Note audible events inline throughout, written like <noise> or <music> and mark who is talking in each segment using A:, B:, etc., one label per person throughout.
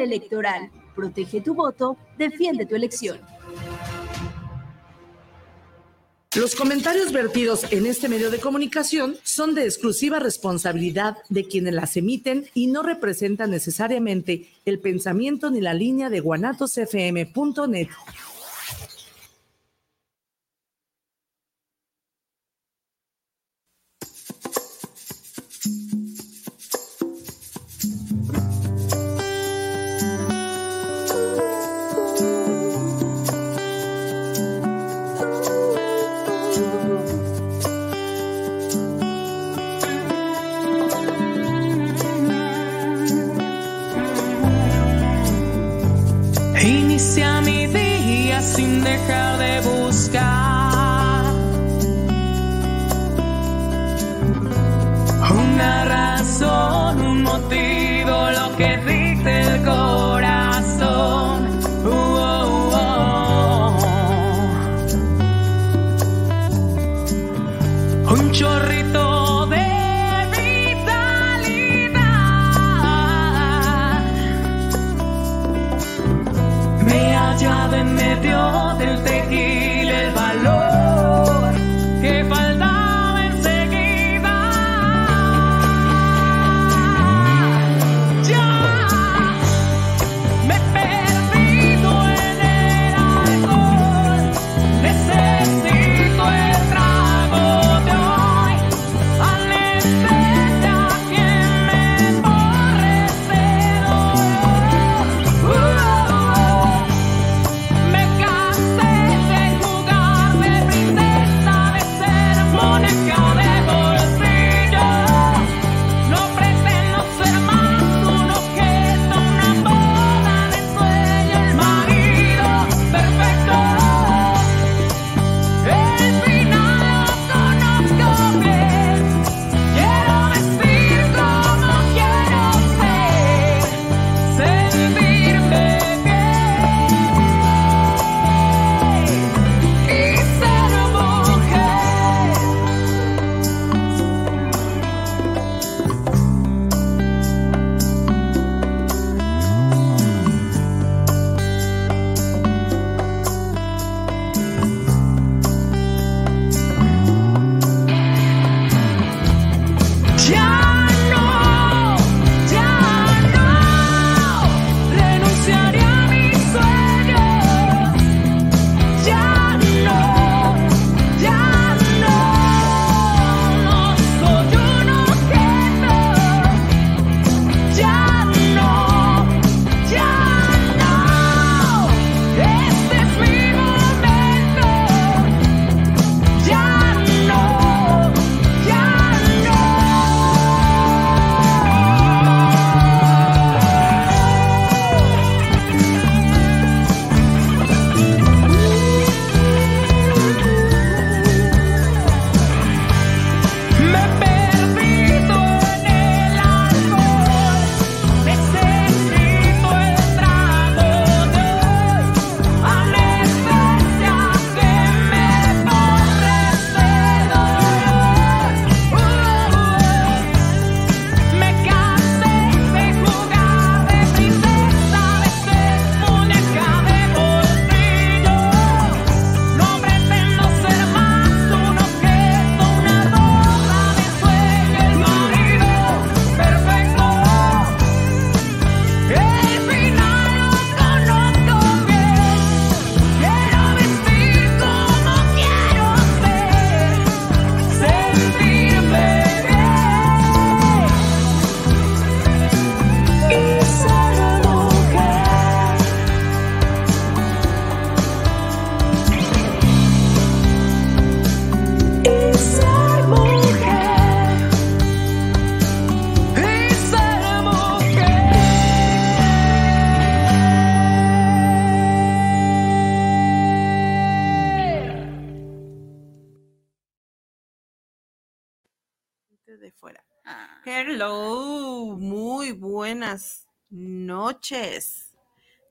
A: Electoral. Protege tu voto, defiende tu elección.
B: Los comentarios vertidos en este medio de comunicación son de exclusiva responsabilidad de quienes las emiten y no representan necesariamente el pensamiento ni la línea de guanatosfm.net.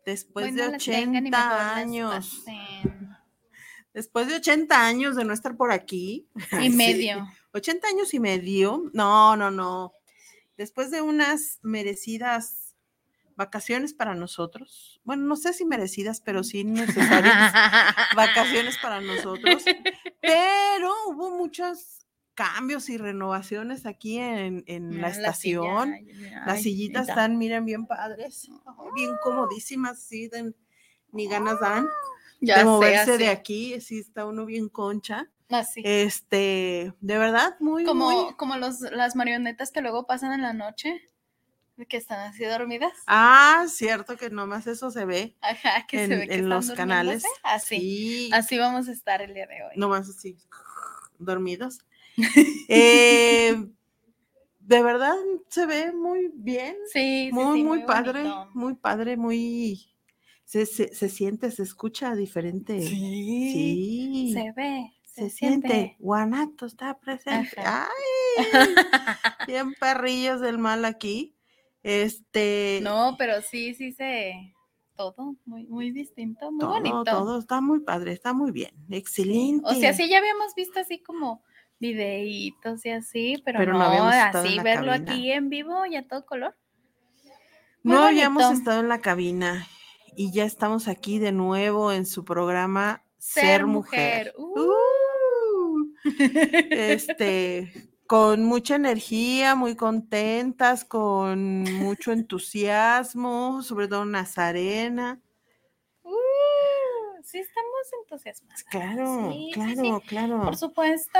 C: Después de 80 años. Después de 80 años de no estar por aquí. <laughs>
D: Y medio.
C: 80 años y medio. No, no, no. Después de unas merecidas vacaciones para nosotros. Bueno, no sé si merecidas, pero sí <laughs> necesarias vacaciones para nosotros. Pero hubo muchos cambios y renovaciones aquí en, en la estación. Las sillitas están, miren, bien padres, bien comodísimas, sí, ni ganas dan de moverse de aquí, sí está uno bien concha.
D: Así.
C: Este, de verdad, muy
D: como, como los, las marionetas que luego pasan en la noche que están así dormidas.
C: Ah, cierto que nomás eso se ve.
D: Ajá, que en, se ve que en los canales.
C: Así.
D: Así vamos a estar el día de hoy.
C: Nomás así, dormidos. <laughs> eh, de verdad se ve muy bien.
D: Sí,
C: muy,
D: muy,
C: padre, muy padre, muy se, se, siente, se escucha diferente.
D: Sí.
C: sí.
D: Se ve.
C: Se, siente. Guanato está presente. Ay, <laughs> bien perrillos del mal aquí. Este.
D: No, pero sí, sí se. Todo muy, muy distinto, muy bonito.
C: Todo está muy padre, está muy bien. Excelente.
D: O sea, sí, ya habíamos visto así como videitos y así, pero, no, así verlo aquí en vivo y a todo color.
C: no habíamos estado en la cabina y ya estamos aquí de nuevo en su programa Ser, Mujer. Uh. <laughs> este, con mucha energía, muy contentas, con mucho entusiasmo, sobre todo Nazarena.
D: Sí, estamos entusiasmadas.
C: Claro, claro, claro.
D: Por supuesto.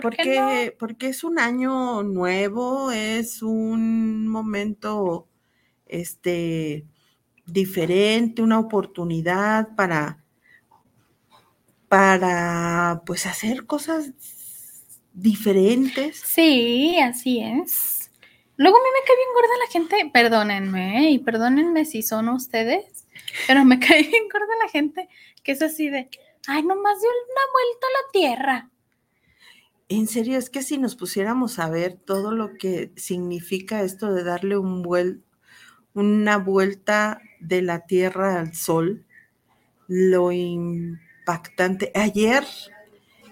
C: porque, porque es un año nuevo, es un momento este diferente, una oportunidad para para pues hacer cosas diferentes.
D: Sí, así es. Luego a mí me cae bien gorda la gente, perdónenme, y perdónenme si son ustedes, pero me <laughs> cae bien gorda la gente que es así de, ay, nomás dio una vuelta a la tierra.
C: En serio, es que si nos pusiéramos a ver todo lo que significa esto de darle un vuel una vuelta de la Tierra al Sol, lo impactante. Ayer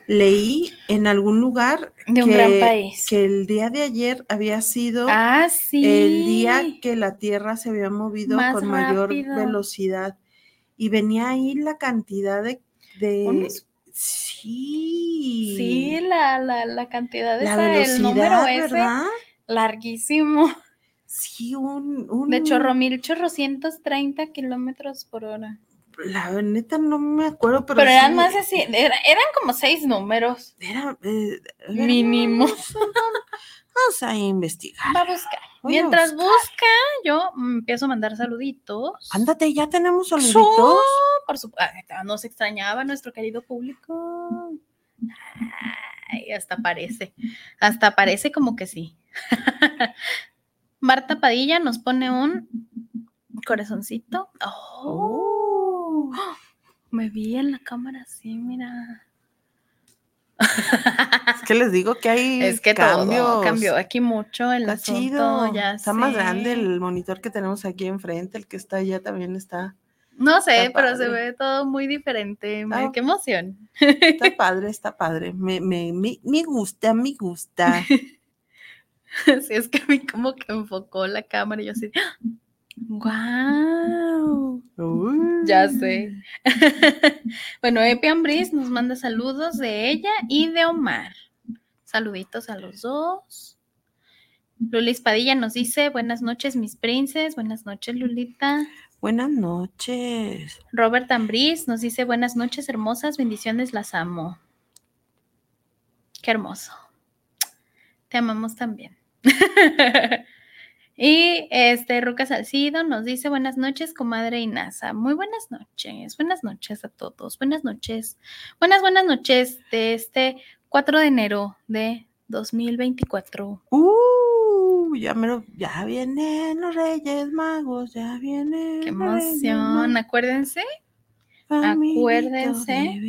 C: leí en algún lugar
D: de un que, gran país.
C: que el día de ayer había sido
D: ah,
C: el día que la Tierra se había movido con mayor velocidad. Y venía ahí la cantidad de, de sí.
D: Sí la, la, la cantidad de la velocidad, el número ese larguísimo.
C: Sí un, un
D: de chorro mil chorrocientos treinta kilómetros por hora
C: la neta no me acuerdo, pero.
D: Pero eran más así, eran como seis números.
C: Era. Eh,
D: Mínimo.
C: Vamos a investigar.
D: Va a buscar. Mientras busca, yo empiezo a mandar saluditos.
C: Ándate, ya tenemos saluditos.
D: por supuesto. Nos extrañaba nuestro querido público. Ay, hasta parece. Hasta parece como que sí. <laughs> Marta Padilla nos pone un corazoncito. oh <gasps> me vi en la cámara así, mira.
C: Es que les digo que hay
D: es que todo cambió aquí mucho el está chido. ya
C: está más grande el monitor que tenemos aquí enfrente, el que está allá también está.
D: No sé, pero se ve todo muy diferente. qué emoción.
C: Está <laughs> padre, está padre. Me, me, me, me gusta, me gusta. <laughs>
D: Sí, es que a mí como que enfocó la cámara y yo así, ¡Wow! Ya sé. <laughs> bueno, Epi Ambris nos manda saludos de ella y de Omar. Saluditos a los dos. Lulis Padilla nos dice, buenas noches, mis princes. Buenas noches, Lulita.
C: Buenas noches.
D: Robert Ambris nos dice, buenas noches, hermosas, bendiciones, las amo. Qué hermoso. Te amamos también. <laughs> Y este Ruca Salcido nos dice buenas noches, comadre Inasa. Muy buenas noches, buenas noches a todos, buenas noches, buenas, buenas noches de este 4 de enero de 2024.
C: Uh, ya, me ya vienen los Reyes Magos, ya vienen.
D: Qué emoción, acuérdense, acuérdense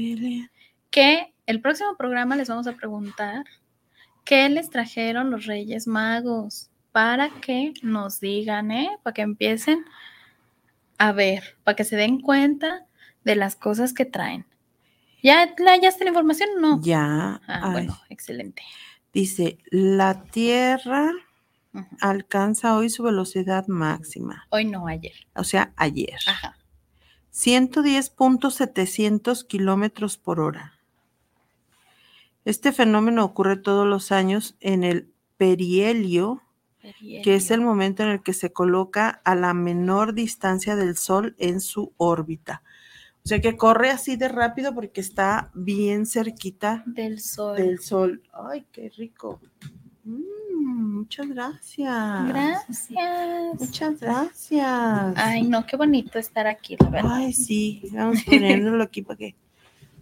D: que el próximo programa les vamos a preguntar qué les trajeron los Reyes Magos para que nos digan, ¿eh? Para que empiecen a ver, para que se den cuenta de las cosas que traen. ¿Ya, ya está la información o no?
C: Ya.
D: Ah, bueno, excelente.
C: Dice, la tierra alcanza hoy su velocidad máxima,
D: Hoy no, ayer.
C: o sea, ayer.
D: Ajá.
C: 110.700 kilómetros por hora. Este fenómeno ocurre todos los años en el perihelio, que es el momento en el que se coloca a la menor distancia del Sol en su órbita. O sea que corre así de rápido porque está bien cerquita
D: del sol.
C: del Sol. ¡Ay, qué rico! Mm, muchas gracias.
D: Gracias.
C: Muchas gracias.
D: Ay, no, qué bonito estar aquí, la verdad.
C: Ay, sí, <laughs> vamos ponerlo aquí para que,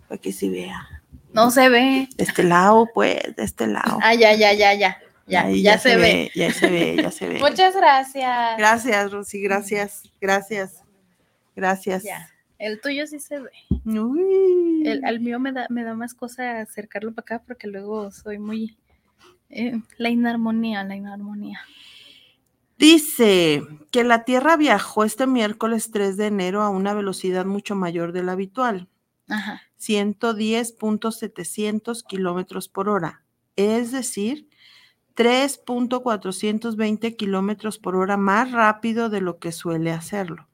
C: para que se vea.
D: No se ve.
C: De este lado, pues, de este lado.
D: Ah, ya, ya, ya, ya. Ya,
C: Ahí
D: ya, se, ve.
C: Ya se ve, ya se <laughs> ve.
D: Muchas gracias.
C: Gracias, Rosy, gracias, gracias, gracias.
D: Ya. El tuyo sí se ve.
C: Uy.
D: El, al mío me da, me da más cosa acercarlo para acá porque luego soy muy... eh, la inarmonía, la inarmonía.
C: Dice que la Tierra viajó este miércoles 3 de enero a una velocidad mucho mayor de la habitual,
D: Ajá.
C: 110.700 kilómetros por hora, es decir, 3.420 kilómetros por hora más rápido de lo que suele hacerlo.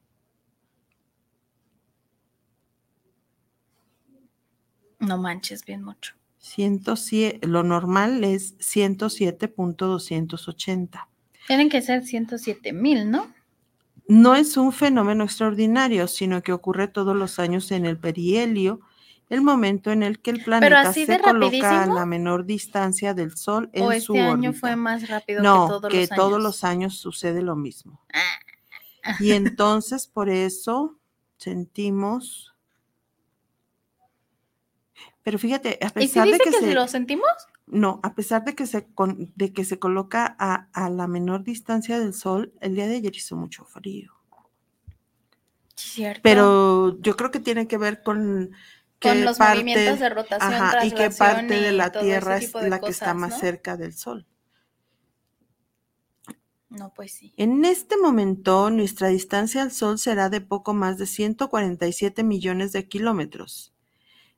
D: No manches bien mucho.
C: 107, lo normal es 107.280.
D: Tienen que ser 107 mil, ¿no?
C: No es un fenómeno extraordinario, sino que ocurre todos los años en el perihelio, el momento en el que el planeta se coloca a la menor distancia del Sol en
D: o
C: su
D: este año
C: órbita.
D: fue más rápido
C: no,
D: que todos
C: que
D: los años.
C: todos los años sucede lo mismo.
D: Ah.
C: Y entonces por eso sentimos. Pero fíjate, a
D: ¿Y si
C: pesar
D: dice
C: de
D: que,
C: que,
D: si
C: se,
D: lo sentimos?
C: no, a pesar de que se con- de que se coloca a, a la menor distancia del Sol, el día de ayer hizo mucho frío.
D: Cierto.
C: Pero yo creo que tiene que ver con
D: con los
C: parte-
D: movimientos de rotación,
C: ajá, y qué parte de la Tierra es la que está más
D: ¿no?
C: cerca del Sol.
D: No, pues sí.
C: En este momento, nuestra distancia al Sol será de poco más de 147 millones de kilómetros,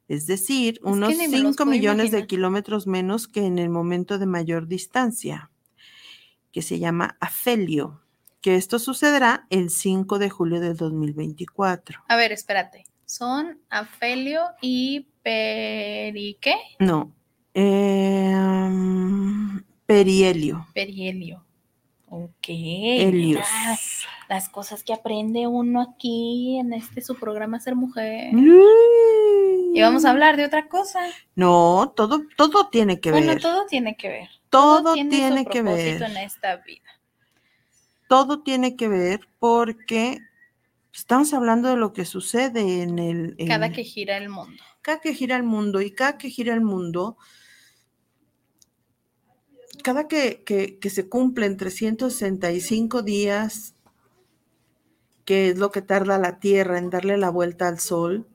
C: es decir, unos
D: ni me los
C: 5
D: puedo
C: millones de kilómetros menos que en el momento de mayor distancia, que se llama afelio, que esto sucederá el 5 de julio del 2024.
D: A ver, espérate. Son afelio y perique,
C: No, em, perihelio.
D: perihelio. Ok.
C: Helios.
D: mira, las cosas que aprende uno aquí en este su programa Ser Mujer. Y vamos a hablar de otra cosa.
C: No, todo, todo tiene que ver.
D: Bueno, todo tiene que ver.
C: todo
D: tiene,
C: tiene
D: su
C: que ver.
D: en esta vida.
C: Todo tiene que ver porque estamos hablando de lo que sucede en el. en-
D: Cada que gira el mundo.
C: cada que gira el mundo y cada que gira el mundo, cada que, que- que se cumplen 365 días, que es lo que tarda la Tierra en darle la vuelta al Sol,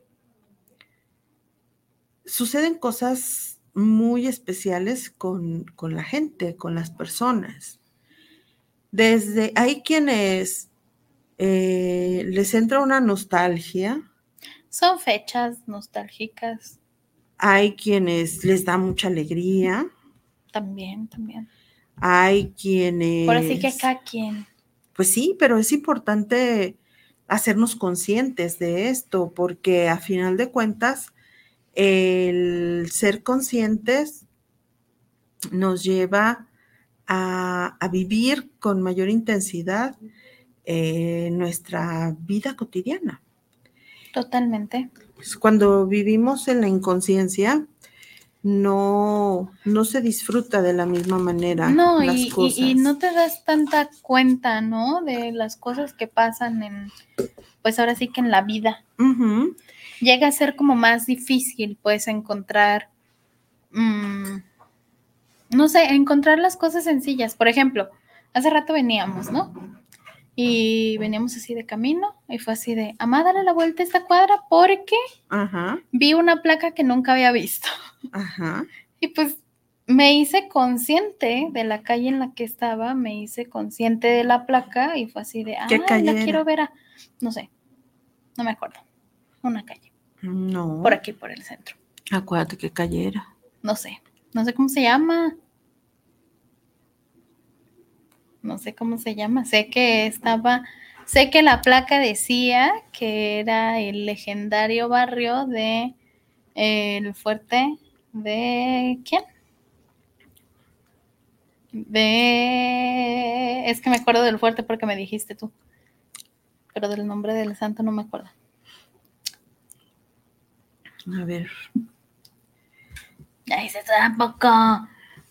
C: suceden cosas muy especiales con, con la gente, con las personas. Desde, hay quienes eh, les entra una nostalgia,
D: Son fechas nostálgicas
C: hay quienes les da mucha alegría,
D: también, también.
C: hay quienes...
D: Por así que cada quien.
C: Pues sí, pero es importante hacernos conscientes de esto, porque a final de cuentas, el ser conscientes nos lleva a, a vivir con mayor intensidad eh, nuestra vida cotidiana.
D: Totalmente.
C: Pues, Cuando vivimos en la inconsciencia, no, no se disfruta de la misma manera
D: No,
C: las
D: y, y-
C: cosas.
D: y no te das tanta cuenta, ¿no? De las cosas que pasan en, pues ahora sí que en la vida. Llega a ser como más difícil, pues, encontrar, mm, no sé, encontrar las cosas sencillas. Por ejemplo, hace rato veníamos, ¿no? Y veníamos así de camino y fue así de, amá, dale la vuelta a esta cuadra porque
C: Ajá,
D: vi una placa que nunca había visto. <laughs>
C: ajá.
D: Y pues me hice consciente de la calle en la que estaba, me hice consciente de la placa y fue así de, ah,
C: ¿Qué calle
D: la quiero ver a, no sé, no me acuerdo, una calle,
C: No.
D: por aquí, por el centro,
C: Acuérdate que calle era.
D: no sé, no sé cómo se llama. No sé cómo se llama, sé que estaba, sé que la placa decía que era el legendario barrio de eh, el fuerte de ¿quién? De es que me acuerdo del fuerte porque me dijiste tú. Pero del nombre del santo no me acuerdo.
C: A ver.
D: Ay, se tampoco.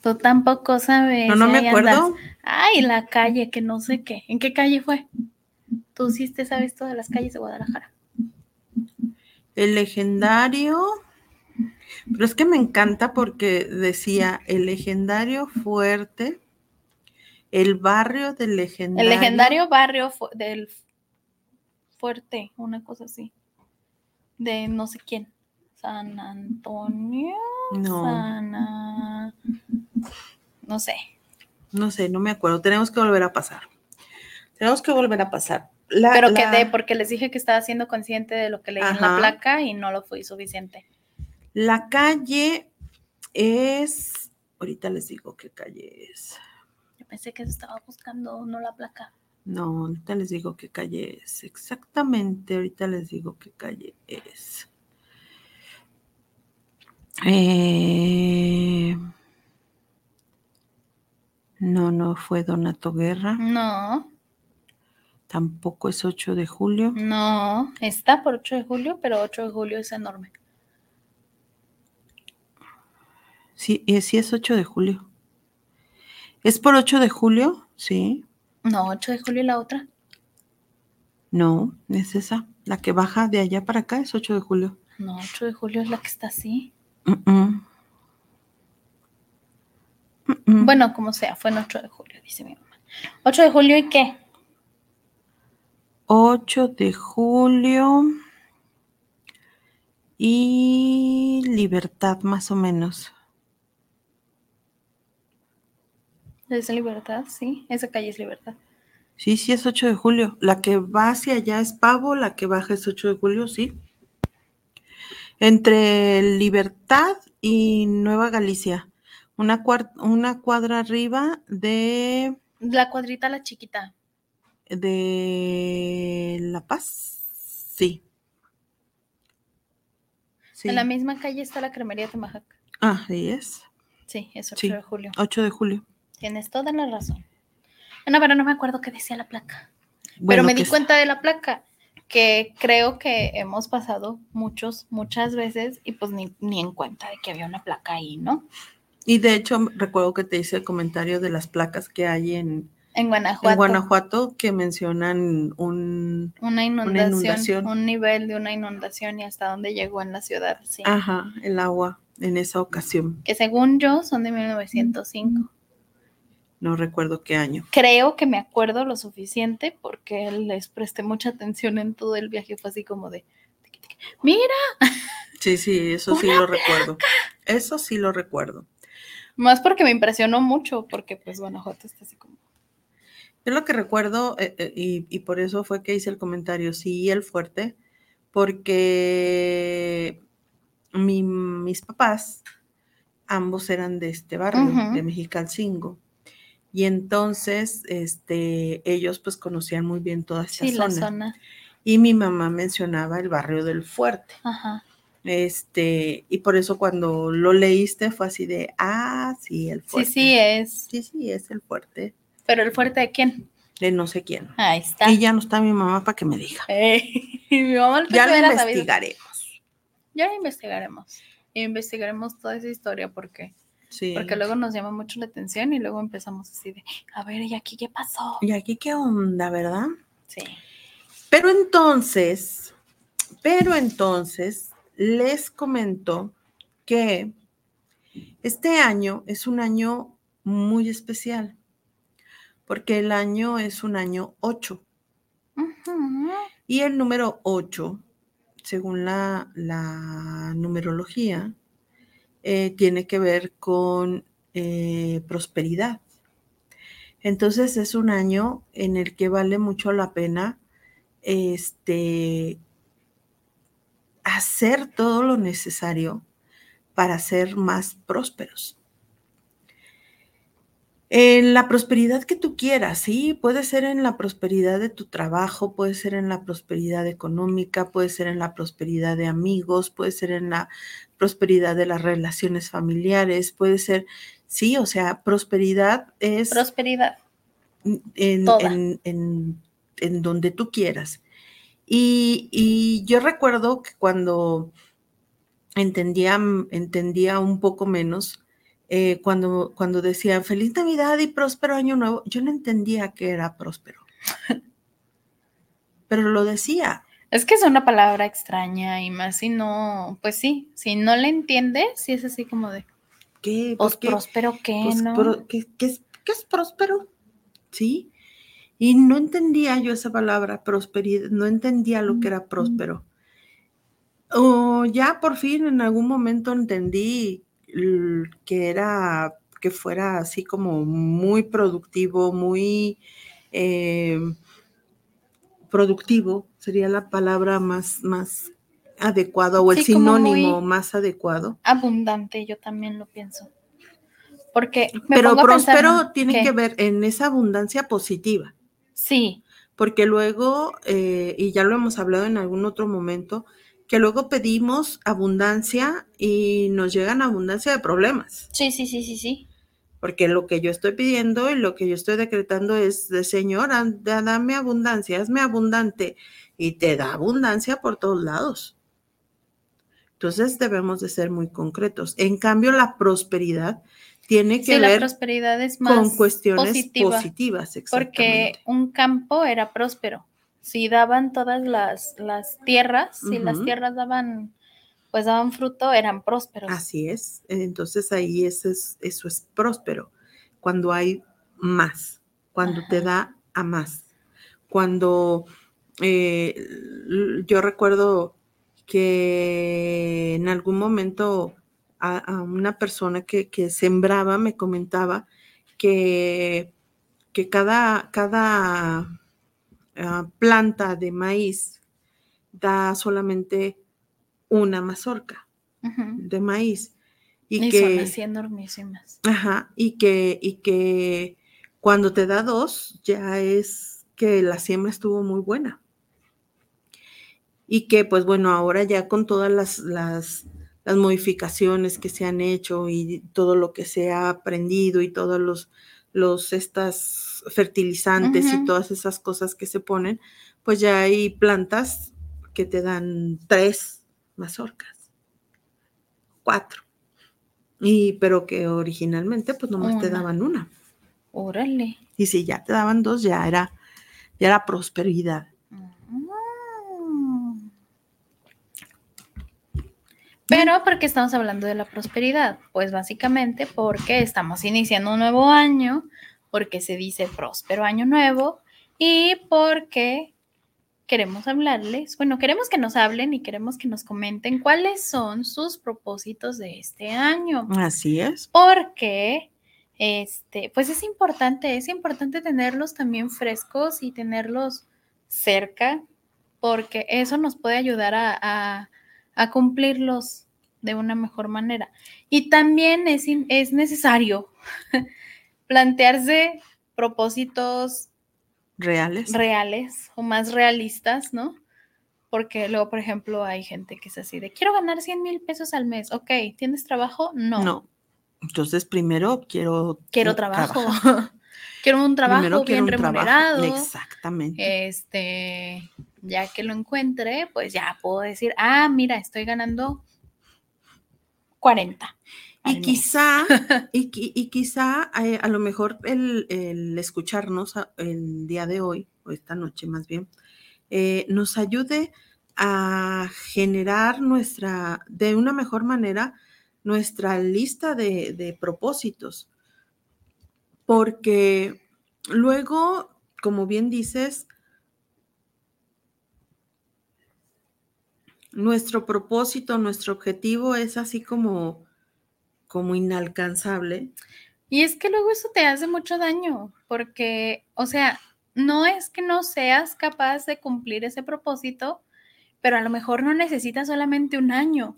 D: Tú tampoco sabes.
C: No, no me acuerdo.
D: andas. Ay, la calle, que no sé qué. ¿En qué calle fue? Tú sí te sabes todas las calles de Guadalajara.
C: El legendario. Pero es que me encanta porque decía el legendario fuerte, el barrio del legendario.
D: El legendario barrio fu- del fuerte, una cosa así. De no sé quién. San Antonio.
C: No,
D: Sana- No sé.
C: no sé, no me acuerdo. Tenemos que volver a pasar. Tenemos que volver a pasar. La-
D: Pero
C: la-
D: quedé porque les dije que estaba siendo consciente de lo que leí en la
C: Ajá.
D: placa y no lo fui suficiente.
C: La calle es. Ahorita les digo qué calle es.
D: Yo pensé que estaba buscando, no la placa.
C: No, ahorita les digo qué calle es. Exactamente, ahorita les digo qué calle es. Eh, No, no fue Donato Guerra.
D: No,
C: Tampoco es 8 de julio.
D: no, está por 8 de julio, pero 8 de julio es enorme.
C: Sí, eh, sí es 8 de julio. ¿Es por 8 de julio? Sí.
D: No, 8 de julio y la otra.
C: No, es esa. La que baja de allá para acá es 8 de julio.
D: No, 8 de julio es la que está así.
C: Mm, mm.
D: Bueno, como sea, fue en 8 de julio, dice mi mamá. 8 de julio y qué?
C: 8 de julio y libertad más o menos.
D: Es Libertad, sí, esa calle es Libertad.
C: Sí, sí es 8 de julio. La que va hacia allá es Pavo, la que baja es 8 de julio, sí. Entre Libertad y Nueva Galicia. Una, cuadra arriba de,
D: La cuadrita, la chiquita.
C: de La Paz. Sí. Sí.
D: En la misma calle está la cremería Temajac.
C: Ah, ahí es.
D: Sí, es 8
C: Sí.
D: de julio.
C: 8 de julio.
D: Tienes toda la razón. No, pero no me acuerdo qué decía la placa. pero me di
C: es-
D: cuenta de la placa, que creo que hemos pasado muchos, muchas veces y pues ni, ni en cuenta de que había una placa ahí, ¿no?
C: Y de hecho, recuerdo que te hice el comentario de las placas que hay en,
D: En Guanajuato.
C: en Guanajuato que mencionan un.
D: Una inundación,
C: inundación.
D: un nivel de una inundación y hasta dónde llegó en la ciudad, sí.
C: Ajá, el agua en esa ocasión.
D: Que según yo son de 1905.
C: No recuerdo qué año.
D: Creo que me acuerdo lo suficiente porque les presté mucha atención en todo el viaje. Fue así como de, mira,
C: Sí, sí, eso sí
D: ¡Una
C: lo recuerdo. Eso sí lo recuerdo.
D: Más porque me impresionó mucho, porque pues Guanajuato está así como...
C: Yo lo que recuerdo, eh, eh, y, y por eso fue que hice el comentario, sí, el fuerte, porque mi- mis papás, ambos eran de este barrio,
D: Ujú.
C: de Mexicalcingo. Y entonces, este, ellos pues conocían muy bien toda esta
D: Sí, la
C: zona.
D: zona.
C: Y mi mamá mencionaba el barrio del Fuerte.
D: Ajá.
C: Este, y por eso cuando lo leíste fue así de, ah, sí, el
D: Sí,
C: fuerte.
D: sí es.
C: Sí, sí, es el fuerte
D: Pero el fuerte de quién?
C: de no sé quién.
D: Ahí está.
C: Y ya no está mi mamá para que me diga. <laughs>
D: Ey, mi mamá
C: Ya lo
D: sabido.
C: investigaremos.
D: Ya lo investigaremos. Investigaremos toda esa historia porque,
C: Sí.
D: porque luego nos llama mucho la atención y luego empezamos así de, a ver, ¿y aquí qué pasó?
C: Y aquí qué onda, ¿verdad?
D: Sí.
C: Pero entonces, pero entonces les comento que este año es un año muy especial, porque el año es un año 8
D: Ujú.
C: y el número 8, según la, la numerología, eh, tiene que ver con eh, prosperidad. Entonces es un año en el que vale mucho la pena este, hacer todo lo necesario para ser más prósperos. En la prosperidad que tú quieras, sí, puede ser en la prosperidad de tu trabajo, puede ser en la prosperidad económica, puede ser en la prosperidad de amigos, puede ser en la prosperidad de las relaciones familiares, puede ser, sí, o sea, prosperidad es
D: Prosperidad.
C: en,
D: toda.
C: en- en- en donde tú quieras. Y, y yo recuerdo que cuando entendía, entendía un poco menos, eh, cuando, cuando decían feliz Navidad y próspero año nuevo, yo no entendía que era próspero. <laughs> Pero lo decía.
D: Es que es una palabra extraña y más si no, pues sí, si no la entiendes, sí es así como de,
C: ¿Qué?
D: pues
C: ¿Por qué?
D: próspero qué,
C: Pues,
D: ¿no?
C: pro- ¿qué, qué es, qué es próspero? ¿Sí? Y no entendía yo esa palabra, prosperidad, no entendía lo que era próspero. O ya por fin en algún momento entendí que era, que fuera así como muy productivo, muy eh, productivo, sería la palabra más, más adecuada o el
D: Sí,
C: sinónimo más adecuado.
D: Abundante, yo también lo pienso. Porque me
C: Pero
D: pongo a pensar,
C: próspero tiene
D: ¿Qué?
C: que ver en esa abundancia positiva,
D: Sí,
C: porque luego, eh, y ya lo hemos hablado en algún otro momento, que luego pedimos abundancia y nos llegan abundancia de problemas,
D: sí, sí, sí, sí, sí.
C: porque lo que yo estoy pidiendo y lo que yo estoy decretando es de Señor, dame abundancia, hazme abundante, y te da abundancia por todos lados. Entonces debemos de ser muy concretos. En cambio, la prosperidad tiene que
D: Sí, la
C: ver
D: prosperidad es más
C: con cuestiones
D: positiva,
C: positivas,
D: porque un campo era próspero. Si daban todas las, las tierras, si las tierras daban, pues daban fruto, eran prósperos.
C: Así es. Entonces ahí eso es, eso es próspero. Cuando hay más, cuando te da a más. Cuando eh, yo recuerdo que en algún momento a, a una persona que, que sembraba me comentaba que, que cada, cada ah, planta de maíz da solamente una mazorca de maíz. Y,
D: Y,
C: que,
D: son así enormísimas.
C: ajá, y que, y que cuando te da dos, ya es que la siembra estuvo muy buena. Y que, pues bueno, ahora ya con todas las, las, las modificaciones que se han hecho y todo lo que se ha aprendido y todos los, los estas fertilizantes y todas esas cosas que se ponen, pues ya hay plantas que te dan tres mazorcas, cuatro. Y pero que originalmente pues nomás te daban una.
D: Órale.
C: Y si ya te daban dos, ya era, ya era prosperidad.
D: Pero ¿por qué estamos hablando de la prosperidad? Pues básicamente porque estamos iniciando un nuevo año, porque se dice próspero año nuevo y porque queremos hablarles, bueno, queremos que nos hablen y queremos que nos comenten cuáles son sus propósitos de este año.
C: Así es.
D: porque este, pues es importante, es importante tenerlos también frescos y tenerlos cerca, porque eso nos puede ayudar a, a- a cumplirlos de una mejor manera. Y también es, es necesario <laughs> plantearse propósitos
C: Reales.
D: reales o más realistas, ¿no? Porque luego, por ejemplo, hay gente que es así de, quiero ganar 100 mil pesos al mes. Ok, ¿tienes trabajo? No.
C: no. Entonces, primero quiero.
D: quiero trabajo. <laughs> quiero un trabajo
C: Primero
D: bien
C: trabajo.
D: remunerado.
C: Exactamente.
D: Este, ya que lo encuentre, pues ya puedo decir, ah, mira, estoy ganando 40. al
C: Y
D: mes".
C: quizá, <laughs> y, y quizá eh, a lo mejor el, el escucharnos a- el día de hoy, o esta noche más bien, eh, nos ayude a generar nuestra, de una mejor manera, nuestra lista de, de propósitos. Porque luego, como bien dices, nuestro propósito, nuestro objetivo es así como, como inalcanzable.
D: Y es que luego eso te hace mucho daño, porque, o sea, no es que no seas capaz de cumplir ese propósito, pero a lo mejor no necesitas solamente un año.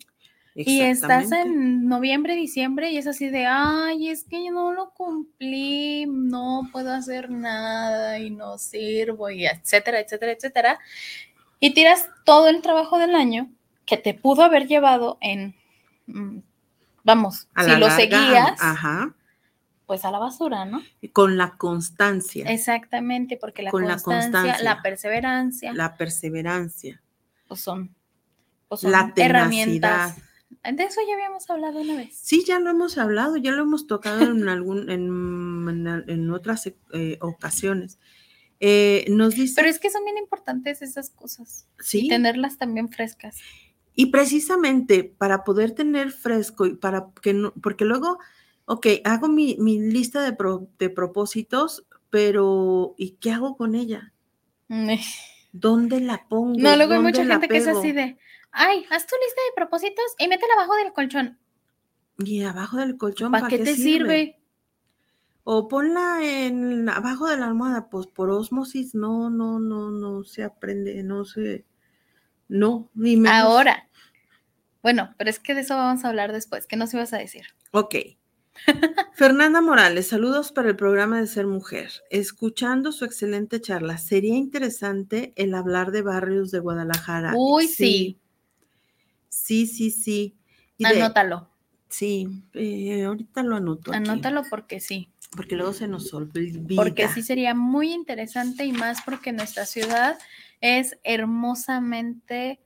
D: Y estás en noviembre, diciembre y es así de, ay, es que yo no lo cumplí, no puedo hacer nada y no sirvo y etcétera, etcétera, etcétera. Y tiras todo el trabajo del año que te pudo haber llevado en, mm, vamos,
C: A
D: si lo
C: larga,
D: seguías,
C: Ajá.
D: pues a la basura, ¿no?
C: Con la constancia,
D: Exactamente, porque la,
C: Con la
D: constancia,
C: constancia.
D: la perseverancia,
C: la perseverancia,
D: pues son, pues son
C: la
D: herramientas. De eso ya habíamos hablado una vez.
C: Sí, ya lo hemos hablado, ya lo hemos tocado en <laughs> algún, en, en, en otras eh, ocasiones. Eh, nos dice,
D: Pero es que son bien importantes esas cosas.
C: sí,
D: Y tenerlas también frescas.
C: y precisamente para poder tener fresco y para que no, porque luego, ok, hago mi, mi lista de, pro- de propósitos, pero ¿y qué hago con ella? ¿Dónde la pongo?
D: No, luego hay
C: ¿Dónde
D: mucha gente que es así de, ay, haz tu lista de propósitos y métela abajo del colchón.
C: Y abajo del colchón,
D: ¿Para qué te sirve?
C: O ponla en abajo de la almohada, pues por osmosis no, no, no, no se aprende, no se, no, ni menos.
D: Ahora. Bueno, pero es que de eso vamos a hablar después. ¿Qué nos ibas a decir?
C: Ok. Fernanda Morales, saludos para el programa de Ser Mujer. Escuchando su excelente charla, sería interesante el hablar de barrios de Guadalajara.
D: Uy, sí.
C: Sí, sí, sí. Y de-
D: Anótalo.
C: sí, eh, ahorita lo anoto. aquí,
D: Anótalo porque sí.
C: Porque luego se nos olvida.
D: Porque sí sería muy interesante y más porque nuestra ciudad es hermosamente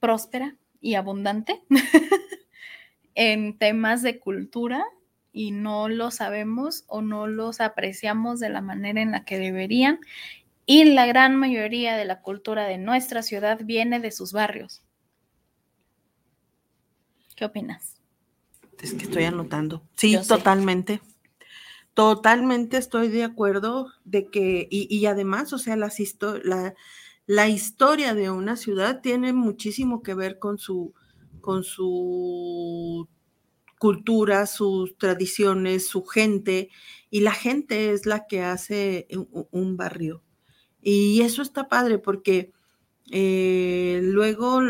D: próspera y abundante <laughs> en temas de cultura y no lo sabemos o no los apreciamos de la manera en la que deberían. Y la gran mayoría de la cultura de nuestra ciudad viene de sus barrios. ¿Qué opinas?
C: Es que estoy anotando. Sí,
D: Yo sé.
C: totalmente. Totalmente estoy de acuerdo de que, y, y además, o sea, las histo- la, la historia de una ciudad tiene muchísimo que ver con su, con su cultura, sus tradiciones, su gente, y la gente es la que hace un, un barrio. Y eso está padre porque eh, luego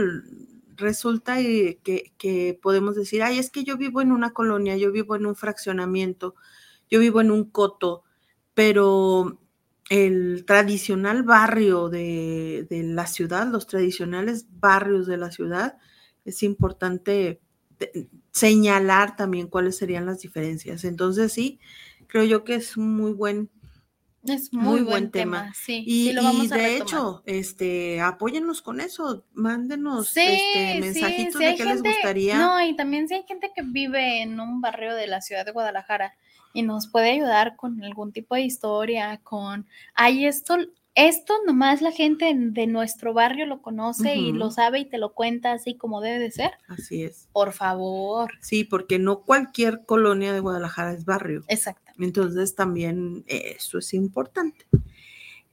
C: resulta eh, que, podemos decir, ay, es que yo vivo en una colonia, yo vivo en un fraccionamiento, yo vivo en un coto, pero el tradicional barrio de, de la ciudad, los tradicionales barrios de la ciudad, es importante te- señalar también cuáles serían las diferencias. Entonces, sí, creo yo que es un muy buen,
D: Es muy,
C: Muy
D: buen,
C: buen
D: tema.
C: tema.
D: Sí,
C: y,
D: sí lo
C: y
D: vamos a
C: de
D: retomar.
C: hecho, este, apóyennos con eso, mándenos
D: Sí,
C: este, mensajitos de
D: hay
C: qué les gustaría.
D: No, y también si hay gente que vive en un barrio de la ciudad de Guadalajara y nos puede ayudar con algún tipo de historia, con, ay, esto, esto nomás la gente en- de nuestro barrio lo conoce y lo sabe y te lo cuenta así como debe de ser.
C: Así es.
D: Por favor.
C: Sí, porque no cualquier colonia de Guadalajara es barrio.
D: Exactamente.
C: Entonces también eso es importante.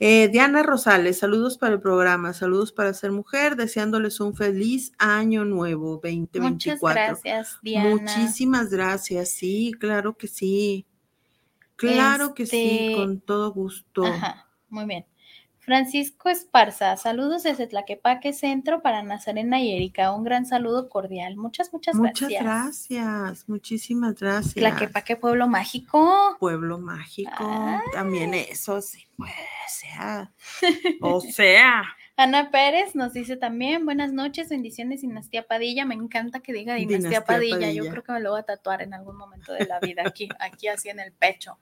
C: Eh, Diana Rosales, saludos para el programa, saludos para ser mujer, deseándoles un feliz año nuevo
D: Muchas
C: 2024.
D: gracias, Diana.
C: Muchísimas gracias, sí, claro que sí. Claro que sí,
D: Este,
C: con todo gusto.
D: Ajá, muy bien. Francisco Esparza, saludos desde Tlaquepaque Centro para Nazarena y Erika. Un gran saludo cordial. Muchas, muchas,
C: Muchas
D: gracias.
C: gracias, muchísimas gracias.
D: Tlaquepaque Pueblo Mágico.
C: Pueblo mágico,
D: Ay.
C: también eso sí, pues, sea. <laughs> O sea.
D: Ana Pérez nos dice también, buenas noches, bendiciones, Dinastía Padilla. Me encanta que diga Dinastía,
C: Dinastía
D: Padilla. Yo
C: Padilla.
D: creo que me lo voy a tatuar en algún momento de la vida, aquí, aquí así en el pecho.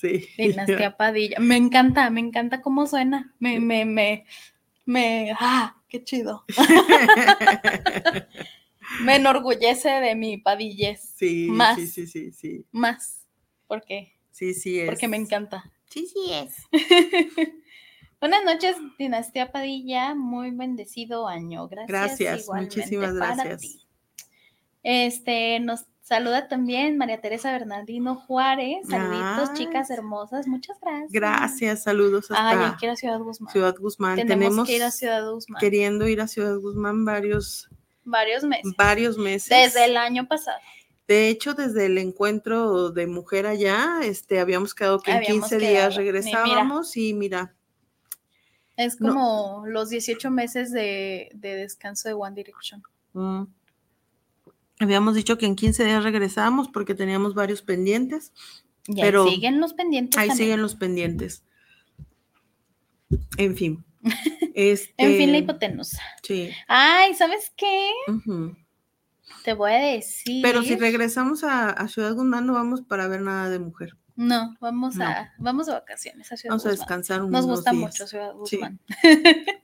C: Sí.
D: Dinastía Padilla. Me encanta, me encanta cómo suena. Me, me, me, me, ah, qué chido. <laughs> Me enorgullece de mi padillez.
C: Sí,
D: Más.
C: sí, sí, sí, sí.
D: Más. porque
C: Sí, sí es.
D: Porque me encanta.
C: Sí, sí es. <laughs>
D: Buenas noches, Dinastía Padilla. Muy bendecido año. Gracias.
C: Gracias, muchísimas gracias.
D: ti. Este, nos saluda también María Teresa Bernardino Juárez. Saluditos, chicas hermosas. Muchas gracias.
C: Gracias, saludos hasta
D: hay que ir a Ciudad Guzmán.
C: Ciudad Guzmán.
D: Tenemos,
C: Tenemos
D: que ir a Ciudad Guzmán.
C: queriendo ir a Ciudad Guzmán varios,
D: Varios meses.
C: varios meses.
D: Desde el año pasado.
C: De hecho, desde el encuentro de mujer allá, este, habíamos quedado que en
D: Habíamos
C: 15
D: quedado,
C: días
D: mira.
C: regresábamos y mira,
D: Es
C: No.
D: como los 18 meses de, de descanso de One Direction.
C: Mm. Habíamos dicho que en 15 días regresamos porque teníamos varios pendientes.
D: Y
C: Pero
D: ahí siguen los pendientes.
C: Ahí
D: también.
C: siguen los pendientes. En fin. <laughs> Este,
D: En fin, la hipotenusa.
C: Sí.
D: Ay, ¿sabes qué? Te voy a decir.
C: Pero si regresamos a, a Ciudad Guzmán, no vamos para ver nada de mujer.
D: No, vamos
C: No.
D: a vamos de vacaciones a Ciudad
C: Vamos a descansar
D: Nos
C: unos
D: gusta
C: días.
D: mucho Ciudad
C: Sí.
D: Guzmán. <laughs>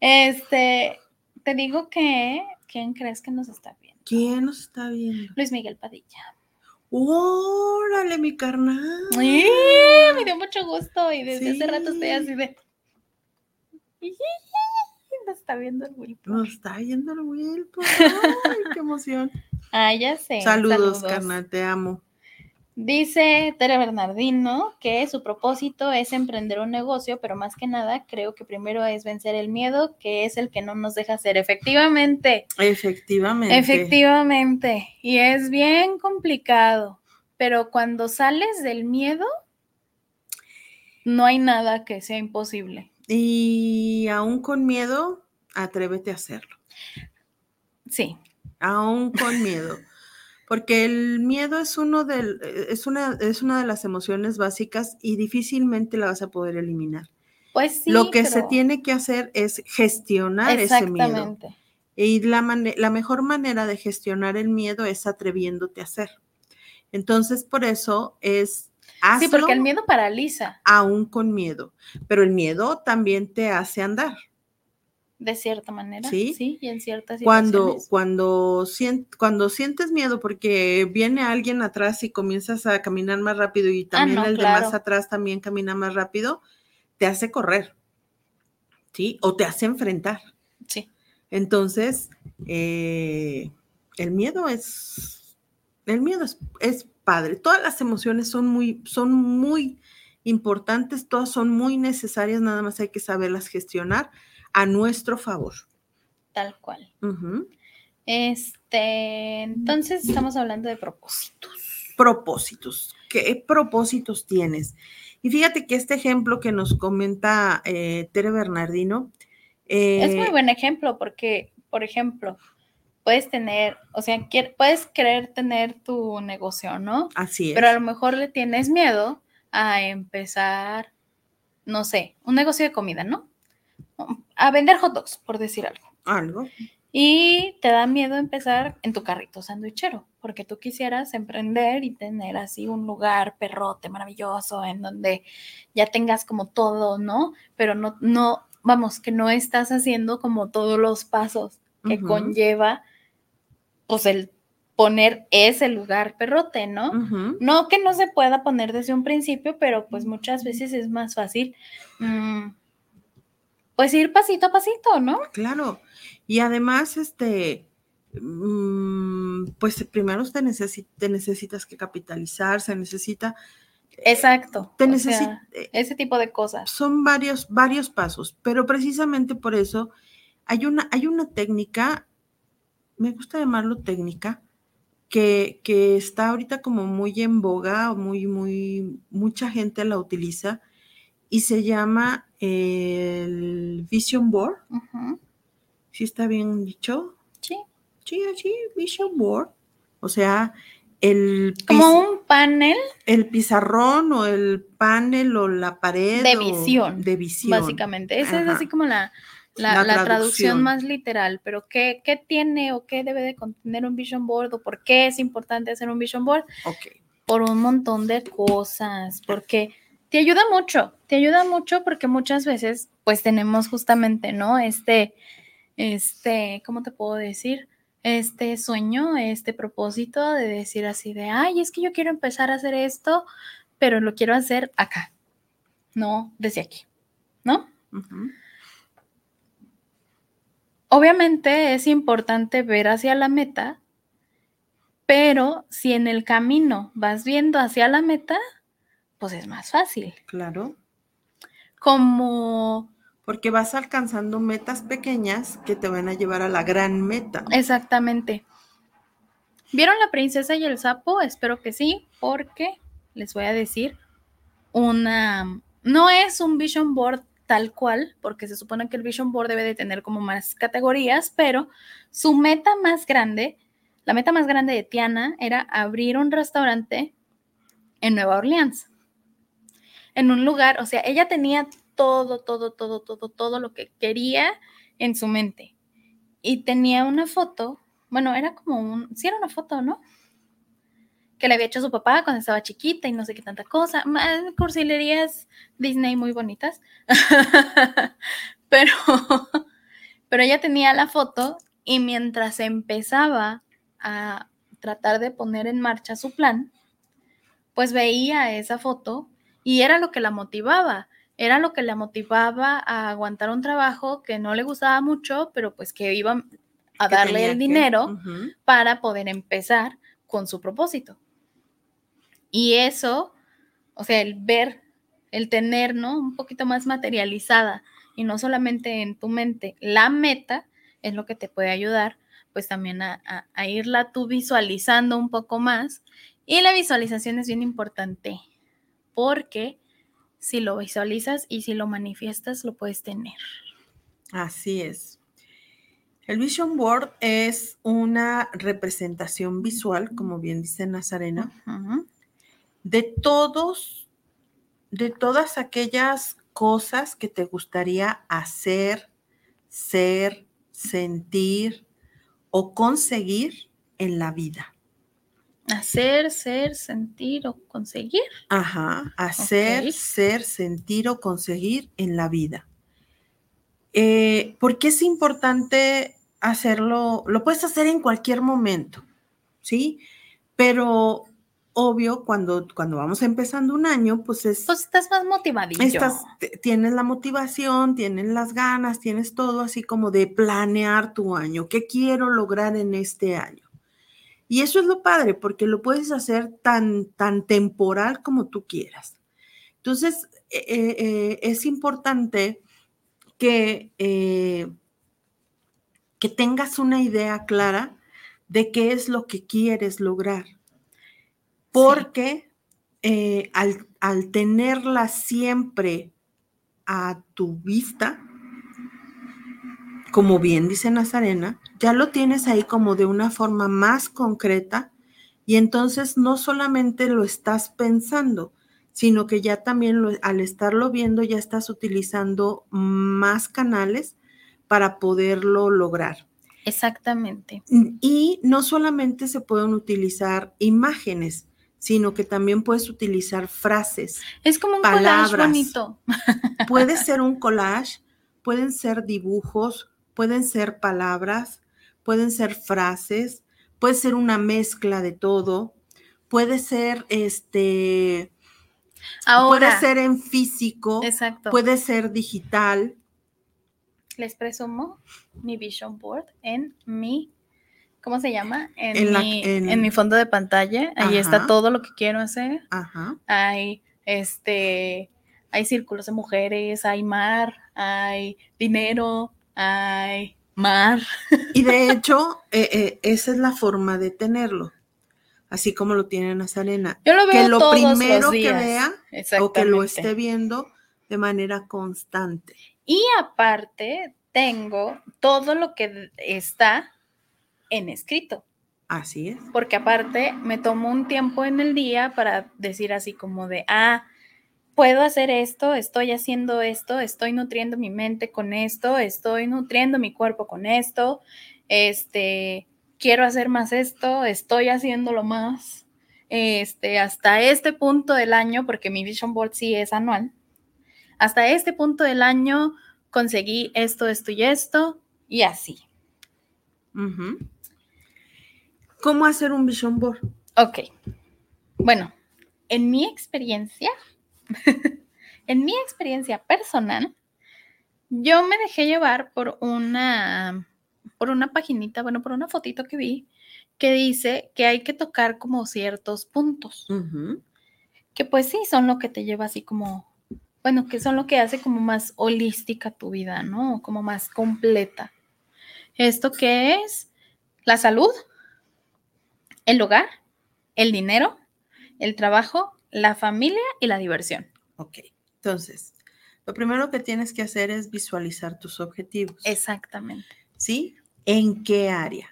D: este, te digo que ¿quién crees que nos está viendo?
C: ¿Quién nos está viendo?
D: Luis Miguel Padilla.
C: ¡Órale, mi carnal!
D: ¡Ay! Me dio mucho gusto y desde hace rato estoy
C: Sí.
D: así de. Nos está viendo el Wilpo.
C: Nos está viendo el Wilpo. <laughs> ¡Ay, qué emoción!
D: Ah, ya sé.
C: saludos, carnal, te amo.
D: Dice Tere Bernardino que su propósito es emprender un negocio, pero más que nada creo que primero es vencer el miedo, que es el que no nos deja hacer. Efectivamente,
C: Efectivamente.
D: efectivamente. Y es bien complicado, pero cuando sales del miedo, no hay nada que sea imposible.
C: Y aún con miedo, atrévete a hacerlo.
D: Sí,
C: Aún con miedo. <laughs> Porque el miedo es uno del, es una, es una de las emociones básicas y difícilmente la vas a poder eliminar.
D: pues sí.
C: Lo que se tiene que hacer es gestionar ese miedo.
D: Exactamente.
C: Y la, la mejor manera de gestionar el miedo es atreviéndote a hacer. Entonces, por eso es hazlo
D: Sí, porque el miedo paraliza,
C: aún con miedo. Pero el miedo también te hace andar.
D: De cierta manera.
C: Sí.
D: Sí, y en ciertas
C: Cuando, cuando, cuando sientes miedo porque viene alguien atrás y comienzas a caminar más rápido y también
D: Ah, no,
C: el de
D: claro.
C: más atrás también camina más rápido, te hace correr. ¿Sí? O te hace enfrentar.
D: Sí.
C: Entonces, eh, el miedo es, el miedo es, es padre. Todas las emociones son muy, son muy importantes, todas son muy necesarias, nada más hay que saberlas gestionar a nuestro favor.
D: Tal cual. Este, entonces estamos hablando de propósitos.
C: Propósitos. ¿Qué propósitos tienes? Y fíjate que este ejemplo que nos comenta eh, Tere Bernardino.
D: es muy
C: eh,
D: buen ejemplo porque, por ejemplo, puedes tener, o sea, puedes querer tener tu negocio, ¿no?
C: Así es.
D: Pero a lo mejor le tienes miedo a empezar, no sé, un negocio de comida, ¿no? A vender hot dogs, por decir algo.
C: Algo.
D: Y te da miedo empezar en tu carrito sandwichero, porque tú quisieras emprender y tener así un lugar perrote maravilloso en donde ya tengas como todo, ¿no? Pero no, no, vamos, que no estás haciendo como todos los pasos que conlleva, pues el poner ese lugar perrote, ¿no? No que no se pueda poner desde un principio, pero pues muchas veces es más fácil, mm, pues ir pasito a pasito, ¿no?
C: Claro. Y además, este, mm, pues primero te, necesi- te necesitas que capitalizar, se necesita,
D: Exacto.
C: te
D: o
C: necesi-
D: sea,
C: eh,
D: ese tipo de cosas.
C: son varios, varios pasos, pero precisamente por eso hay una, hay una técnica, me gusta llamarlo técnica, que, que está ahorita como muy en boga, muy, muy, mucha gente la utiliza y se llama el Vision Board,
D: Ujú,
C: si está bien dicho?
D: Sí.
C: Sí, así, Vision Board. O sea, el,
D: Como un panel,
C: el pizarrón o el panel o la pared.
D: De visión,
C: De visión.
D: básicamente. Esa es así como la, la,
C: La
D: la traducción.
C: traducción.
D: más literal. Pero ¿qué, ¿qué tiene o qué debe de contener un vision board o por qué es importante hacer un vision board?
C: Ok.
D: por un montón de cosas, porque te ayuda mucho, te ayuda mucho porque muchas veces pues tenemos justamente, ¿no? Este, este, ¿cómo te puedo decir? Este sueño, este propósito de decir así de, ay, es que yo quiero empezar a hacer esto, pero lo quiero hacer acá, no desde aquí, ¿no? Obviamente es importante ver hacia la meta, pero si en el camino vas viendo hacia la meta, pues es más fácil.
C: Claro.
D: Como
C: Porque vas alcanzando metas pequeñas que te van a llevar a la gran meta.
D: exactamente. ¿Vieron la princesa y el sapo? Espero que sí, porque les voy a decir una no es un vision board tal cual, porque se supone que el Vision Board debe de tener como más categorías, pero su meta más grande, la meta más grande de Tiana era abrir un restaurante en Nueva Orleans, en un lugar, o sea, ella tenía todo, todo, todo, todo, todo lo que quería en su mente. Y tenía una foto, bueno, era como un, sí era una foto, ¿no? Que le había hecho su papá cuando estaba chiquita y no sé qué tanta cosa. Cursilerías Disney muy bonitas. <laughs> pero, pero ella tenía la foto y mientras empezaba a tratar de poner en marcha su plan, pues veía esa foto y era lo que la motivaba era lo que la motivaba a aguantar un trabajo que no le gustaba mucho, pero pues que iba a darle el dinero para poder empezar con su propósito. Y eso, o sea, el ver, el tener, ¿no? Un poquito más materializada y no solamente en tu mente, la meta es lo que te puede ayudar, pues también a, a irla tú visualizando un poco más. Y la visualización es bien importante porque si lo visualizas y si lo manifiestas, lo puedes tener.
C: Así es. El Vision Board es una representación visual, como bien dice Nazarena, de todos, de todas aquellas cosas que te gustaría hacer, ser, sentir o conseguir en la vida.
D: Hacer, ser, sentir o conseguir.
C: Ajá, hacer, ser, sentir o conseguir en la vida. Eh, ¿Por qué es importante hacerlo? Lo puedes hacer en cualquier momento, ¿sí? Pero obvio, cuando, cuando vamos empezando un año, pues es...
D: Pues estás más motivadillo.
C: tienes la motivación, tienes las ganas, tienes todo así como de planear tu año. ¿Qué quiero lograr en este año? Y eso es lo padre, porque lo puedes hacer tan, tan temporal como tú quieras. Entonces, eh, eh, eh, es importante que, que tengas una idea clara de qué es lo que quieres lograr. Porque al, al tenerla siempre a tu vista, como bien dice Nazarena, ya lo tienes ahí como de una forma más concreta y entonces no solamente lo estás pensando, sino que ya también al estarlo viendo ya estás utilizando más canales para poderlo lograr.
D: Exactamente.
C: Y no solamente se pueden utilizar imágenes, sino que también puedes utilizar frases.
D: Es como un collage bonito.
C: Puede ser un collage, pueden ser dibujos, pueden ser palabras, pueden ser frases, puede ser una mezcla de todo, puede ser este, puede ser en físico,
D: exacto.
C: puede ser digital.
D: Les presumo mi vision board en mi, ¿cómo se llama? En, mi, en, mi, fondo de pantalla. Ahí está todo lo que quiero hacer.
C: Ajá.
D: Hay este, hay círculos de mujeres, hay mar, hay dinero, Ay, mar.
C: Y de hecho, eh, eh, esa es la forma de tenerlo. Así como lo tiene Nazarena.
D: Yo lo veo
C: que
D: lo
C: primero que vea o que lo esté viendo de manera constante.
D: Y aparte, tengo todo lo que está en escrito.
C: Así es.
D: Porque aparte me tomo un tiempo en el día para decir así como de, ah, puedo hacer esto, estoy haciendo esto, estoy nutriendo mi mente con esto, estoy nutriendo mi cuerpo con esto, este, quiero hacer más esto, estoy haciéndolo más, este, hasta este punto del año, porque mi Vision Board sí es anual, hasta este punto del año conseguí esto, esto y esto, y así.
C: ¿Cómo hacer un Vision Board?
D: Ok. Bueno, en mi experiencia, <laughs> en mi experiencia personal, yo me dejé llevar por una, por una paginita, bueno, por una fotito que vi, que dice que hay que tocar como ciertos puntos, que pues sí, son lo que te lleva así como, bueno, que son lo que hace como más holística tu vida, ¿no? Como más completa. ¿Esto qué es? La salud, el hogar, el dinero, el trabajo la familia y la diversión.
C: Ok, entonces, Lo primero que tienes que hacer es visualizar tus objetivos.
D: Exactamente.
C: ¿Sí? ¿En qué área?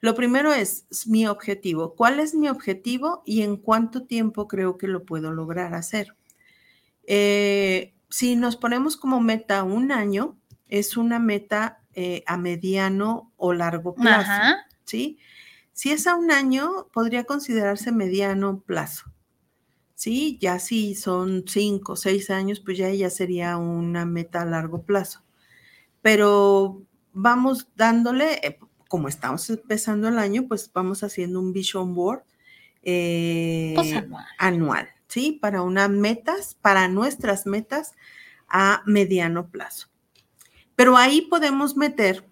C: Lo primero es mi objetivo. ¿Cuál es mi objetivo y en cuánto tiempo creo que lo puedo lograr hacer? Eh, si nos ponemos como meta un año, es una meta eh, a mediano o largo plazo. ¿Sí? Si es a un año, podría considerarse mediano plazo. ¿Sí? Ya si son cinco o seis años, pues ya, ya sería una meta a largo plazo. Pero vamos dándole, eh, como estamos empezando el año, pues vamos haciendo un vision board eh,
D: Pues anual.
C: anual, ¿sí? Para unas metas, para nuestras metas a mediano plazo. Pero ahí podemos meter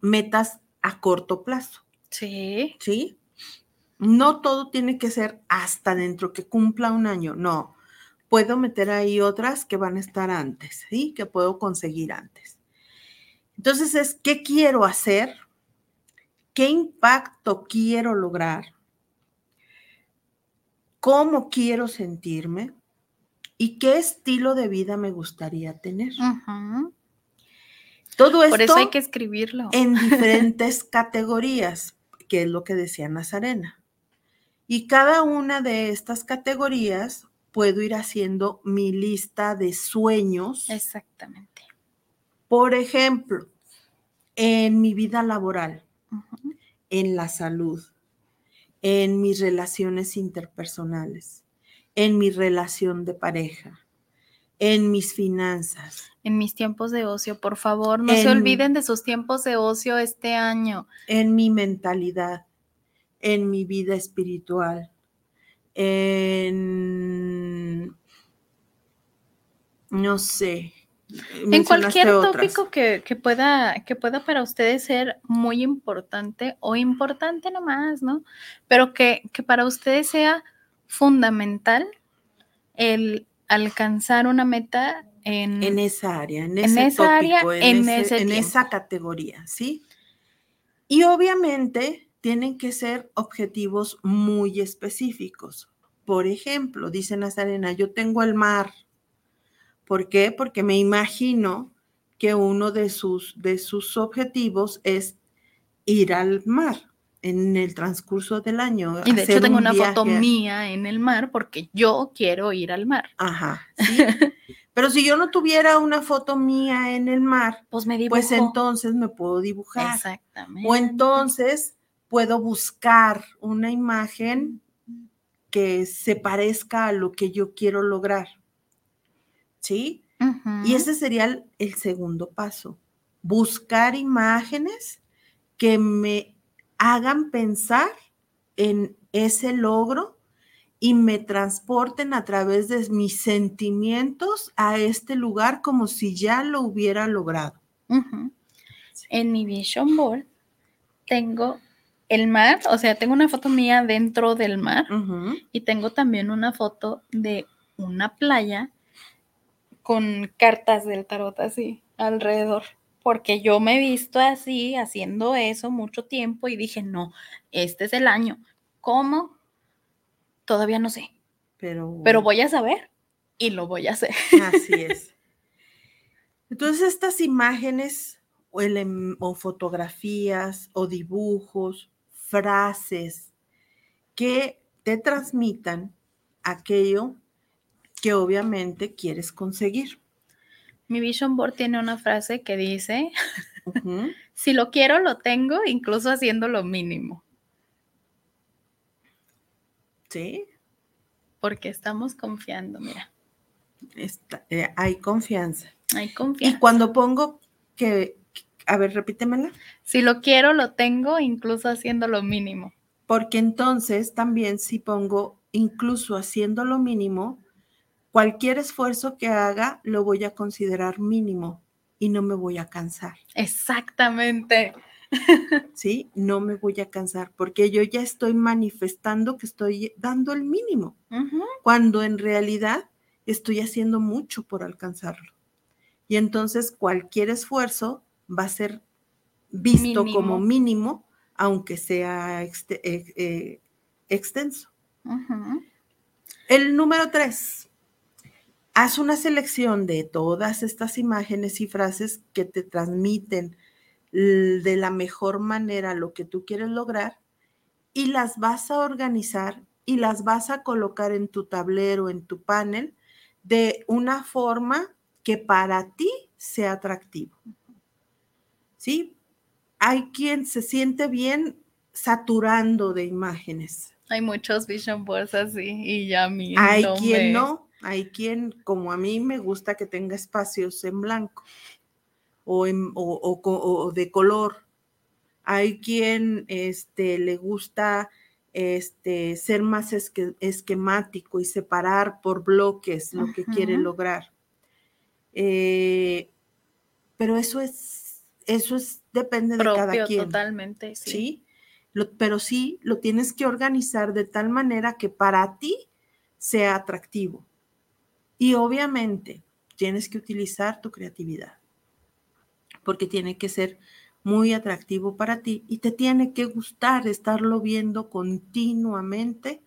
C: metas a corto plazo,
D: Sí.
C: ¿sí? No todo tiene que ser hasta dentro que cumpla un año, no. Puedo meter ahí otras que van a estar antes, ¿sí? Que puedo conseguir antes. Entonces es, ¿qué quiero hacer? ¿Qué impacto quiero lograr? ¿Cómo quiero sentirme? ¿Y qué estilo de vida me gustaría tener? Todo esto
D: Por eso hay que escribirlo.
C: en <laughs> diferentes categorías, que es lo que decía Nazarena. Y cada una de estas categorías puedo ir haciendo mi lista de sueños.
D: Exactamente.
C: Por ejemplo, en mi vida laboral, en la salud, en mis relaciones interpersonales, en mi relación de pareja, en mis finanzas,
D: En mis tiempos de ocio, por favor, no se
C: En-
D: olviden de sus tiempos de ocio este año.
C: en mi mentalidad, en mi vida espiritual, en, no sé.
D: En cualquier tópico que, que pueda, que pueda para ustedes ser muy importante o importante nomás, ¿no? Pero que, que para ustedes sea fundamental el alcanzar una meta en,
C: En esa área, en
D: En
C: ese
D: esa área, en
C: ese-
D: ese
C: en esa categoría, ¿sí? Y obviamente tienen que ser objetivos muy específicos. Por ejemplo, dice Nazarena, yo tengo el mar. ¿Por qué? Porque me imagino que uno de sus, de sus objetivos es ir al mar en el transcurso del año.
D: y de hecho tengo
C: un
D: una foto mía en el mar porque yo quiero ir al mar.
C: Ajá, <laughs> sí. Pero si yo no tuviera una foto mía en el mar,
D: Pues me dibujo.
C: pues entonces me puedo dibujar.
D: Exactamente.
C: O entonces puedo buscar una imagen que se parezca a lo que yo quiero lograr. ¿Sí? Y ese sería el, el segundo paso. Buscar imágenes que me hagan pensar en ese logro y me transporten a través de mis sentimientos a este lugar como si ya lo hubiera logrado.
D: En mi vision board tengo el mar, o sea, tengo una foto mía dentro del mar y tengo también una foto de una playa con cartas del tarot así alrededor, porque yo me he visto así haciendo eso mucho tiempo y dije, no, este es el año. ¿Cómo? Todavía no sé,
C: Pero,
D: pero voy a saber y lo voy a hacer.
C: Así es. <laughs> Entonces, estas imágenes o fotografías o dibujos, frases que te transmitan aquello que obviamente quieres conseguir.
D: Mi vision board tiene una frase que dice, <laughs> si lo quiero, lo tengo, incluso haciendo lo mínimo,
C: Sí,
D: porque estamos confiando, mira,
C: está- eh, hay confianza.
D: hay
C: Y
D: confianza.
C: cuando pongo que, a ver, repítemela.
D: Si lo quiero, lo tengo, incluso haciendo lo mínimo.
C: Porque entonces también si pongo incluso haciendo lo mínimo, cualquier esfuerzo que haga lo voy a considerar mínimo y no me voy a cansar,
D: Exactamente. <laughs>
C: ¿sí? No me voy a cansar porque yo ya estoy manifestando que estoy dando el mínimo, cuando en realidad estoy haciendo mucho por alcanzarlo. Y entonces cualquier esfuerzo va a ser visto como mínimo, aunque sea eh, eh, extenso. El número tres, haz una selección de todas estas imágenes y frases que te transmiten de la mejor manera lo que tú quieres lograr y las vas a organizar y las vas a colocar en tu tablero, en tu panel, de una forma que para ti sea atractivo. ¿Sí? Hay quien se siente bien saturando de imágenes.
D: Hay muchos vision boards así y ya mí.
C: Hay quien no, hay quien, como a mí me gusta que tenga espacios en blanco o, o, de color. Hay quien este, le gusta este, ser más esquemático y separar por bloques lo que quiere lograr. Eh, pero eso es, eso es, depende de cada quien.
D: Totalmente,
C: sí. pero sí lo tienes que organizar de tal manera que para ti sea atractivo. Y obviamente tienes que utilizar tu creatividad, porque tiene que ser muy atractivo para ti y te tiene que gustar estarlo viendo continuamente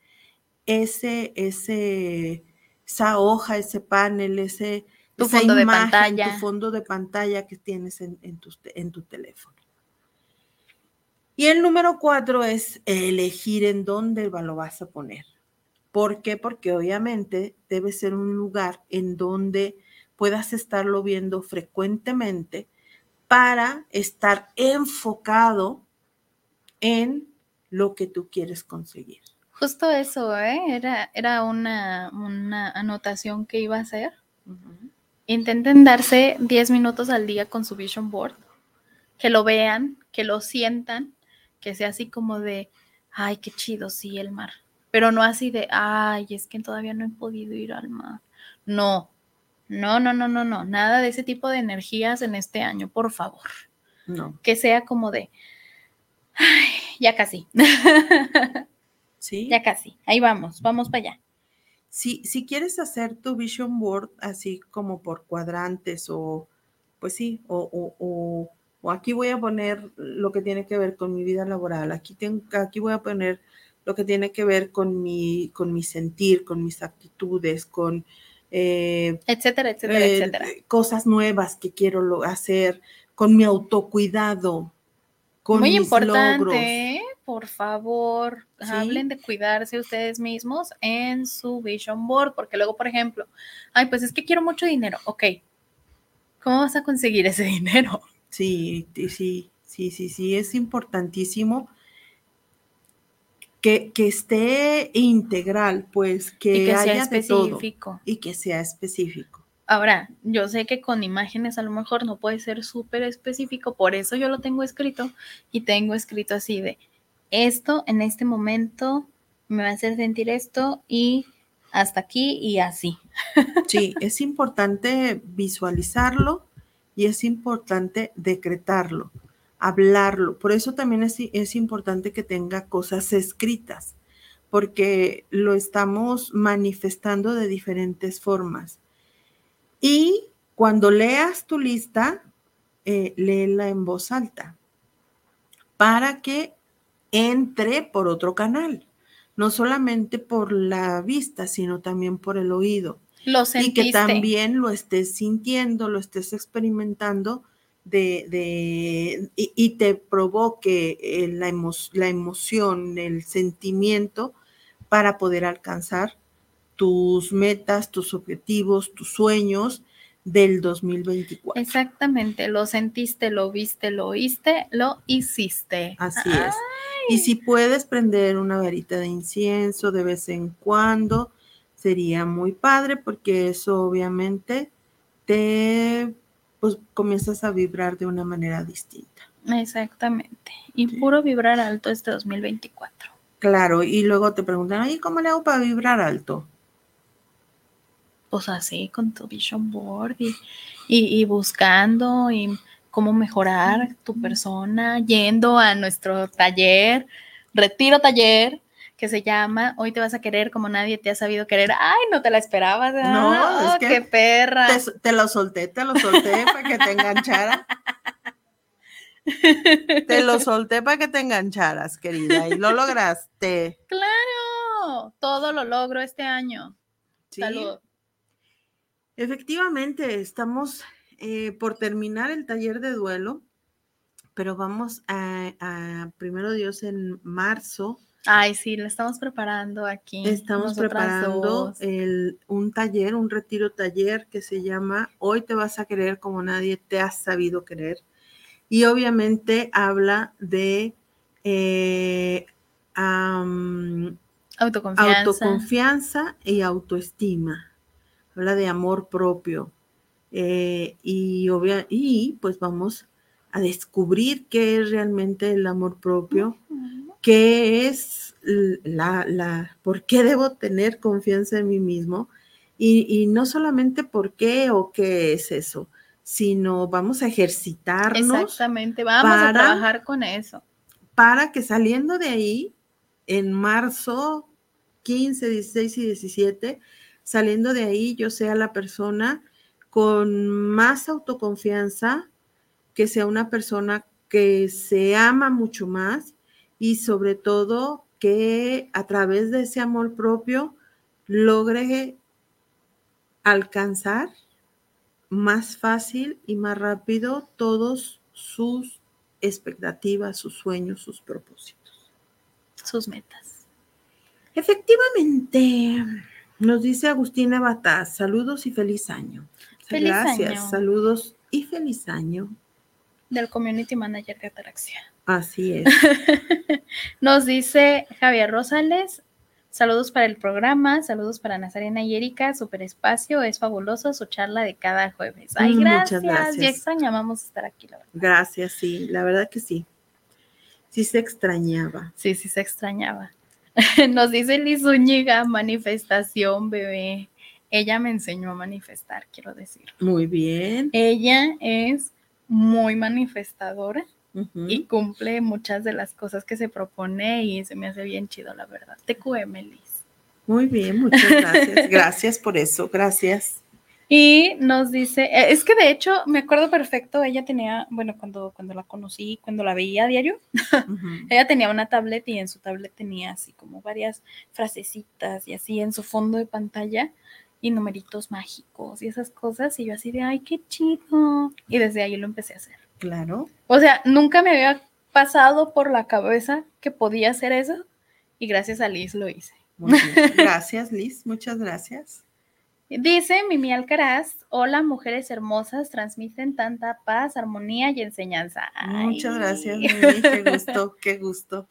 C: ese, ese, esa hoja, ese panel, ese,
D: tu fondo de pantalla.
C: tu fondo de pantalla que tienes en, tu, en tu teléfono. Y el número cuatro es elegir en dónde lo vas a poner. ¿Por qué? Porque obviamente debe ser un lugar en donde puedas estarlo viendo frecuentemente para estar enfocado en lo que tú quieres conseguir.
D: Justo eso, ¿eh? Era, era una, anotación que iba a hacer. Intenten darse 10 minutos al día con su vision board, que lo vean, que lo sientan, que sea así como de, ay, qué chido, sí, el mar. Pero no así de, ay, es que todavía no he podido ir al mar. No, no, no, no, no, no, nada de ese tipo de energías en este año, por favor.
C: No.
D: Que sea como de, ay, ya casi. <laughs>
C: Sí.
D: Ya casi. Ahí vamos, vamos para allá.
C: Si, si quieres hacer tu vision board así como por cuadrantes o, pues sí, o, o, o, aquí voy a poner lo que tiene que ver con mi vida laboral, aquí, tengo, aquí voy a poner lo que tiene que ver con mi, con mi sentir, con mis actitudes, con
D: eh, etcétera, etcétera, eh, etcétera.
C: Cosas nuevas que quiero hacer, con mi autocuidado, con
D: Muy importante, ¿eh? Por favor, hablen de cuidarse ustedes mismos en su vision board, porque luego, por ejemplo, ay, pues es que quiero mucho dinero, ok, ¿cómo vas a conseguir ese <laughs> dinero?
C: Sí, sí, sí, sí, sí, es importantísimo que, esté integral, pues que, haya específico. y que sea específico.
D: Ahora, yo sé que con imágenes a lo mejor no puede ser súper específico, por eso yo lo tengo escrito y tengo escrito así de esto en este momento me va a hacer sentir esto y hasta aquí y así. <laughs>
C: Sí, es importante visualizarlo y es importante decretarlo hablarlo. Por eso también es, es importante que tenga cosas escritas, porque lo estamos manifestando de diferentes formas. Y cuando leas tu lista, eh, léela en voz alta para que entre por otro canal, no solamente por la vista, sino también por el oído.
D: Lo
C: Y que también lo estés sintiendo, lo estés experimentando de, y, te provoque eh, la, la emoción, el sentimiento para poder alcanzar tus metas, tus objetivos, tus sueños del 2024.
D: Exactamente, lo sentiste, lo viste, lo oíste, lo hiciste.
C: Así es. Y si puedes prender una varita de incienso de vez en cuando, sería muy padre porque eso obviamente te pues comienzas a vibrar de una manera distinta.
D: Exactamente. Y puro vibrar alto este 2024.
C: Claro, y luego te preguntan, ¿y cómo le hago para vibrar alto?
D: Pues así, con tu vision board y, y, y buscando y cómo mejorar tu persona, yendo a nuestro taller, retiro taller, que se llama Hoy te vas a querer como nadie te ha sabido querer. Ay, no te la esperabas. No, es que qué perra.
C: Te, lo solté, te lo solté para que te enganchara. te lo solté para que te engancharas, querida, y lo lograste.
D: Claro, todo lo logro este año. Salud.
C: Efectivamente, estamos eh, por terminar el taller de duelo, pero vamos a, a primero Dios en marzo.
D: Ay, sí, lo estamos preparando aquí.
C: Estamos preparando el- un taller, un retiro taller que se llama Hoy te vas a querer como nadie te ha sabido querer. Y obviamente habla de eh,
D: autoconfianza
C: y autoestima. Habla de amor propio. Eh, y, obvia- y pues vamos a descubrir qué es realmente el amor propio, qué es la, la, por qué debo tener confianza en mí mismo. Y, y no solamente por qué o qué es eso, sino vamos a ejercitarnos
D: Exactamente, vamos a trabajar con eso.
C: para que saliendo de ahí, en marzo 15, 16 y 17, saliendo de ahí yo sea la persona con más autoconfianza, que sea una persona que se ama mucho más y sobre todo que a través de ese amor propio logre alcanzar más fácil y más rápido todos sus expectativas, sus sueños, sus propósitos.
D: Sus metas.
C: Efectivamente, nos dice Agustina Bataz, saludos y feliz año.
D: Feliz
C: Gracias,
D: año.
C: saludos y feliz año.
D: Del Community Manager de Ataraxia.
C: Así es. <laughs>
D: Nos dice Javier Rosales. Saludos para el programa, saludos para Nazarena y Erika, super espacio, es fabuloso su charla de cada jueves. Ay,
C: Mm,
D: gracias,
C: muchas gracias.
D: ya extrañábamos estar aquí, la verdad.
C: Gracias, sí, la verdad que sí. Sí se extrañaba.
D: Sí, sí se extrañaba. <laughs> Nos dice Liz Zúñiga, manifestación, bebé. Ella me enseñó a manifestar, quiero decir.
C: Muy bien.
D: Ella es muy manifestadora y cumple muchas de las cosas que se propone y se me hace bien chido, la verdad. TQM, Liz.
C: Muy bien, muchas gracias. <laughs> Gracias por eso, gracias.
D: Y nos dice, eh, es que de hecho me acuerdo perfecto, ella tenía, bueno, cuando, cuando la conocí, cuando la veía a diario, <laughs> ella tenía una tablet y en su tablet tenía así como varias frasecitas y así en su fondo de pantalla y numeritos mágicos y esas cosas y yo así de, ay, qué chido. Y desde ahí lo empecé a hacer.
C: Claro.
D: O sea, nunca me había pasado por la cabeza que podía hacer eso y gracias a Liz lo hice.
C: Muy bien. <laughs> Gracias, Liz. Muchas gracias.
D: Dice Mimi Alcaraz, hola mujeres hermosas, transmiten tanta paz, armonía y enseñanza.
C: Muchas gracias, Mimi. Qué gusto, qué gusto.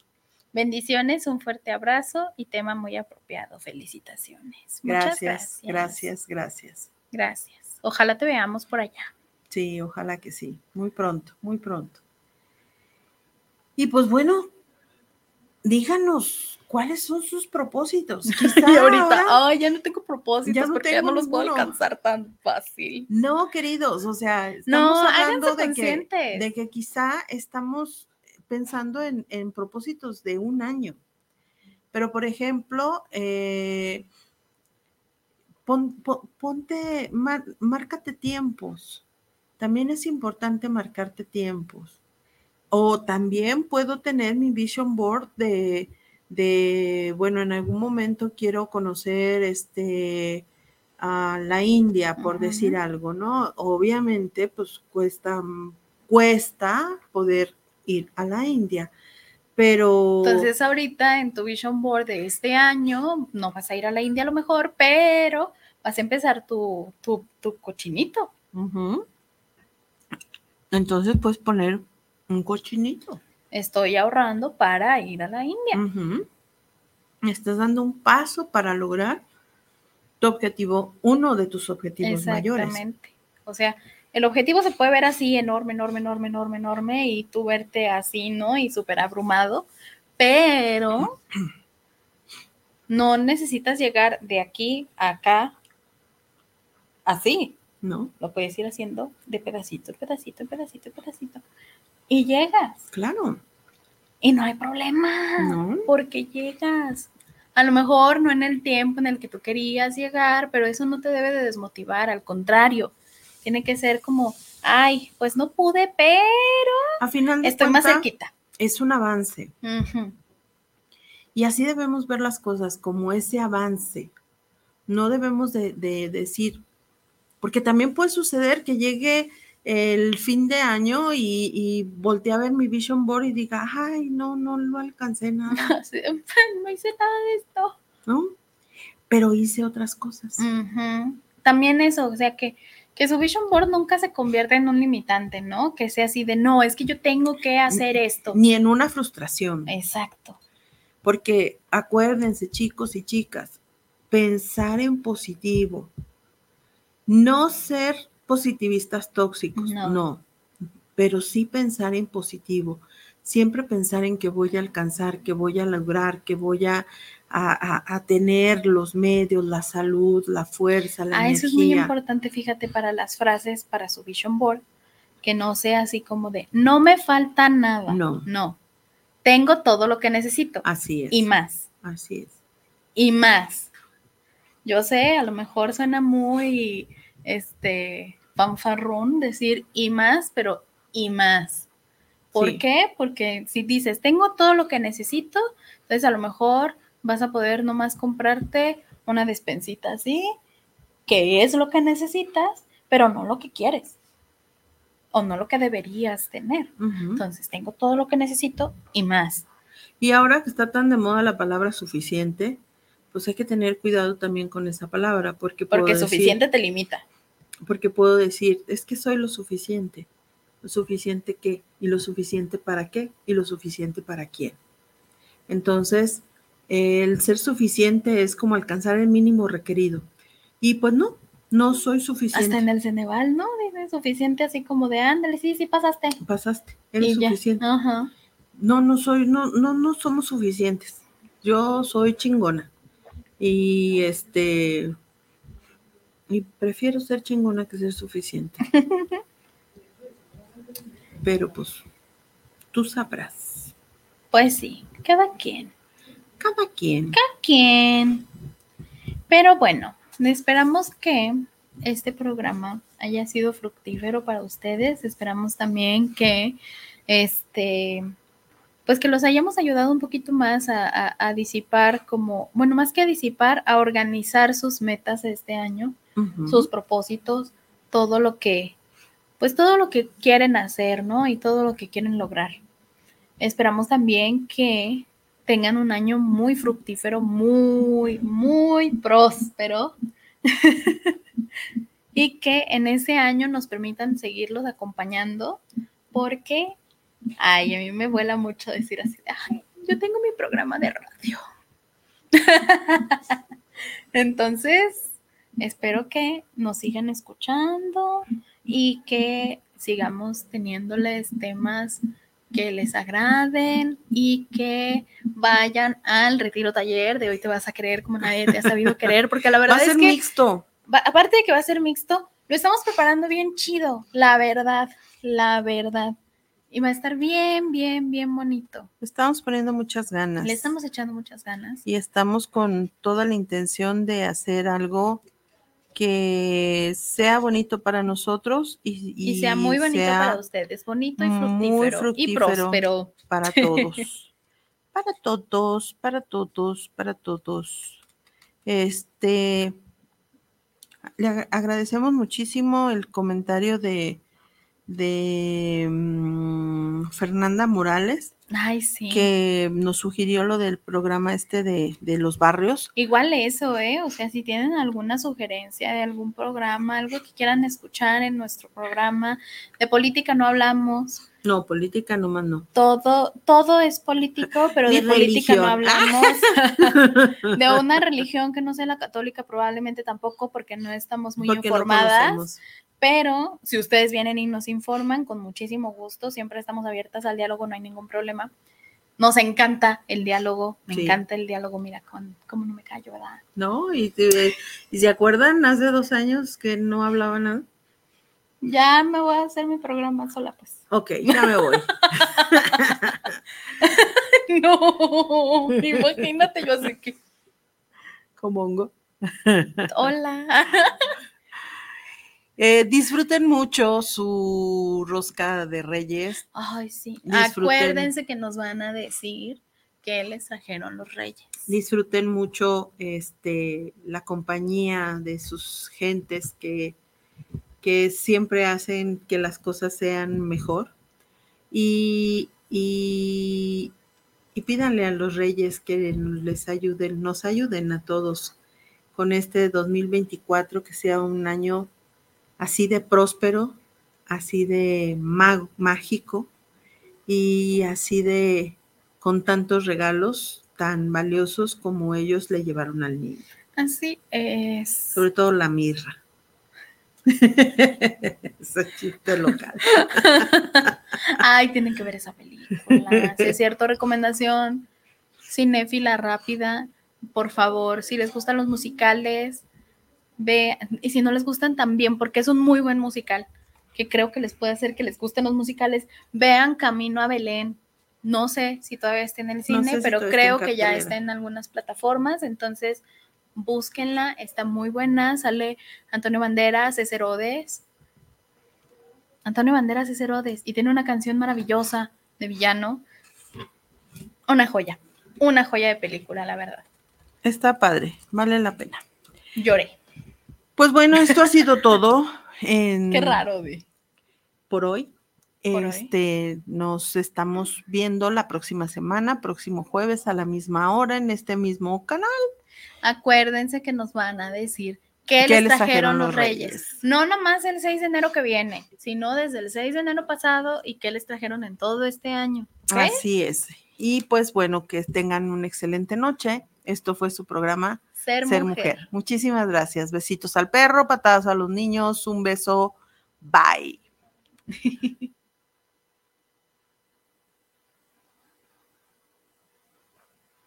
D: Bendiciones, un fuerte abrazo y tema muy apropiado. Felicitaciones. Muchas
C: Gracias, gracias, gracias.
D: Gracias. Ojalá te veamos por allá.
C: Sí, ojalá que sí. Muy pronto, muy pronto. Y pues bueno, díganos cuáles son sus propósitos. <laughs> Quizá
D: y ahorita, ay, ya no tengo propósitos
C: Ya no
D: porque ya no los puedo alcanzar tan fácil.
C: No, queridos, o sea, estamos
D: No,
C: hablando de que, de que quizá estamos pensando en, en propósitos de un año. Pero, por ejemplo, eh, pon- pon- ponte, mar- márcate tiempos. También es importante marcarte tiempos. O también puedo tener mi vision board de, de, bueno, en algún momento quiero conocer este a la India, por decir algo, ¿no? Obviamente, pues cuesta, cuesta poder ir a la India, pero
D: Entonces ahorita en tu vision board de este año no vas a ir a la India a lo mejor, pero vas a empezar tu, tu, tu cochinito.
C: Ujú. entonces puedes poner un cochinito.
D: Estoy ahorrando para ir a la India.
C: Ujú. Estás dando un paso para lograr tu objetivo, uno de tus objetivos mayores.
D: Exactamente. O sea, el objetivo se puede ver así enorme, enorme, enorme, enorme, enorme y tú verte así, ¿no? Y súper abrumado, pero no necesitas llegar de aquí a acá así.
C: ¿No?
D: Lo puedes ir haciendo de pedacito, en pedacito, en pedacito, en pedacito. Y llegas.
C: Claro.
D: Y no hay problema.
C: No.
D: Porque llegas. A lo mejor no en el tiempo en el que tú querías llegar, pero eso no te debe de desmotivar. Al contrario, tiene que ser como, ay, pues no pude, pero
C: A final de
D: estoy más cerquita.
C: es un avance. Y así debemos ver las cosas como ese avance. No debemos de, de decir, Porque también puede suceder que llegue el fin de año y, y voltee a ver mi vision board y diga, ay, no, no lo alcancé nada, <laughs>
D: de, no hice nada de esto.
C: ¿no? Pero hice otras cosas.
D: También eso, o sea, que, que su vision board nunca se convierta en un limitante, ¿no? Que sea así de, no, es que yo tengo que hacer esto.
C: Ni en una frustración.
D: Exacto.
C: Porque acuérdense, chicos y chicas, pensar en positivo, no ser positivistas tóxicos,
D: No.
C: no, pero sí pensar en positivo, siempre pensar en que voy a alcanzar, que voy a lograr, que voy a, a- tener los medios, la salud, la fuerza, la
D: Ah,
C: energía.
D: eso es muy importante, fíjate, para las frases, para su vision board, que no sea así como de, no me falta nada.
C: No.
D: No. Tengo todo lo que necesito.
C: Así es.
D: Y más.
C: Así es.
D: y más. Yo sé, a lo mejor suena muy este fanfarrón decir y más, pero y más. ¿Por
C: Sí.
D: qué? Porque si dices, tengo todo lo que necesito, entonces a lo mejor vas a poder nomás comprarte una despensita así, que es lo que necesitas, pero no lo que quieres. O no lo que deberías tener. Entonces, tengo todo lo que necesito y más.
C: Y ahora que está tan de moda la palabra suficiente, pues hay que tener cuidado también con esa palabra, porque puedo
D: Porque
C: decir-
D: suficiente te limita.
C: porque puedo decir, es que soy lo suficiente. ¿Lo suficiente qué? ¿Y lo suficiente para qué? ¿Y lo suficiente para quién? Entonces, el ser suficiente es como alcanzar el mínimo requerido. Y pues no, no soy suficiente.
D: Hasta en el Ceneval, ¿no? Dice suficiente así como de, ándale, sí, sí pasaste.
C: Pasaste, eres
D: Y
C: suficiente.
D: Ajá.
C: No, no soy, no, no, no somos suficientes. Yo soy chingona. Y este, y prefiero ser chingona que ser suficiente. <laughs> Pero pues, tú sabrás.
D: Pues sí, cada quien.
C: Cada quien.
D: Cada quien. Pero bueno, esperamos que este programa haya sido fructífero para ustedes. Esperamos también que este pues que los hayamos ayudado un poquito más a, a- a disipar como, bueno, más que a disipar, a organizar sus metas este año. Sus propósitos, todo lo que, pues todo lo que quieren hacer, ¿no? Y todo lo que quieren lograr. Esperamos también que tengan un año muy fructífero, muy, muy próspero. <laughs> y que en ese año nos permitan seguirlos acompañando porque, ay, a mí me vuela mucho decir así, ay, yo tengo mi programa de radio. <laughs> Entonces, espero que nos sigan escuchando y que sigamos teniéndoles temas que les agraden y que vayan al retiro taller de hoy te vas a querer como nadie te ha sabido <laughs> querer, porque la
C: Va
D: verdad
C: a ser
D: es que
C: mixto.
D: va- aparte de que va a ser mixto, lo estamos preparando bien chido, la verdad, la verdad. Y va a estar bien, bien, bien bonito.
C: Estamos poniendo muchas ganas.
D: Le estamos echando muchas ganas.
C: y estamos con toda la intención de hacer algo que sea bonito para nosotros y,
D: Y, sea muy bonito
C: sea
D: para ustedes, bonito y fructífero, y próspero.
C: para todos. <laughs> para todos, para todos, para todos. Este, le agra- agradecemos muchísimo el comentario de, de mm, Fernanda Morales,
D: Ay, sí.
C: que nos sugirió lo del programa este de, de los barrios.
D: Igual eso, ¿eh? O sea, si tienen alguna sugerencia de algún programa, algo que quieran escuchar en nuestro programa, de política no hablamos,
C: No, política nomás no.
D: todo, todo es político, pero de política no hablamos. <laughs> De una religión que no sea la católica, probablemente tampoco, porque no estamos muy
C: Porque no
D: informadas.
C: conocemos.
D: Pero si ustedes vienen y nos informan, con muchísimo gusto, siempre estamos abiertas al diálogo, no hay ningún problema. Nos encanta el diálogo, me
C: Sí.
D: encanta el diálogo, mira, con, cómo no me callo, ¿verdad?
C: ¿No? ¿Y, te- y se acuerdan hace dos años que no hablaba nada?
D: Ya me voy a hacer mi programa sola, pues.
C: Ok, ya me voy. <laughs>
D: no, imagínate yo así que,
C: Como hongo.
D: hola. <laughs>
C: Eh, disfruten mucho su rosca de reyes.
D: Ay, sí.
C: Disfruten.
D: Acuérdense que nos van a decir que les trajeron los reyes.
C: Disfruten mucho este, la compañía de sus gentes que, que siempre hacen que las cosas sean mejor. Y, y, y pídanle a los reyes que les ayuden, nos ayuden a todos con este 2024, que sea un año así de próspero, así de mágico y así de con tantos regalos tan valiosos como ellos le llevaron al niño.
D: Así es.
C: Sobre todo la mirra. <laughs> Ese chiste local. <laughs>
D: Ay, tienen que ver esa película. Si es cierto, recomendación cinéfila rápida. Por favor, si les gustan los musicales, ve, y si no les gustan también, porque es un muy buen musical, que creo que les puede hacer que les gusten los musicales, vean Camino a Belén. No sé si todavía está en el cine, pero creo que ya está en algunas plataformas, entonces búsquenla, está muy buena, sale Antonio Banderas, es Herodes. Antonio Banderas es Herodes y tiene una canción maravillosa de villano. Una joya, una joya de película, la verdad.
C: Está padre, vale la pena.
D: Lloré.
C: Pues bueno, esto ha sido todo.
D: Qué raro.
C: Por hoy. este, nos estamos viendo la próxima semana, próximo jueves a la misma hora en este mismo canal.
D: Acuérdense que nos van a decir qué, les, trajeron, los reyes? No nomás el 6 de enero que viene, sino desde el 6 de enero pasado y qué les trajeron en todo este año.
C: Así es. Y pues bueno, que tengan una excelente noche. Esto fue su programa
D: Ser, mujer.
C: Muchísimas gracias. Besitos al perro, patadas a los niños, un beso. Bye. <laughs>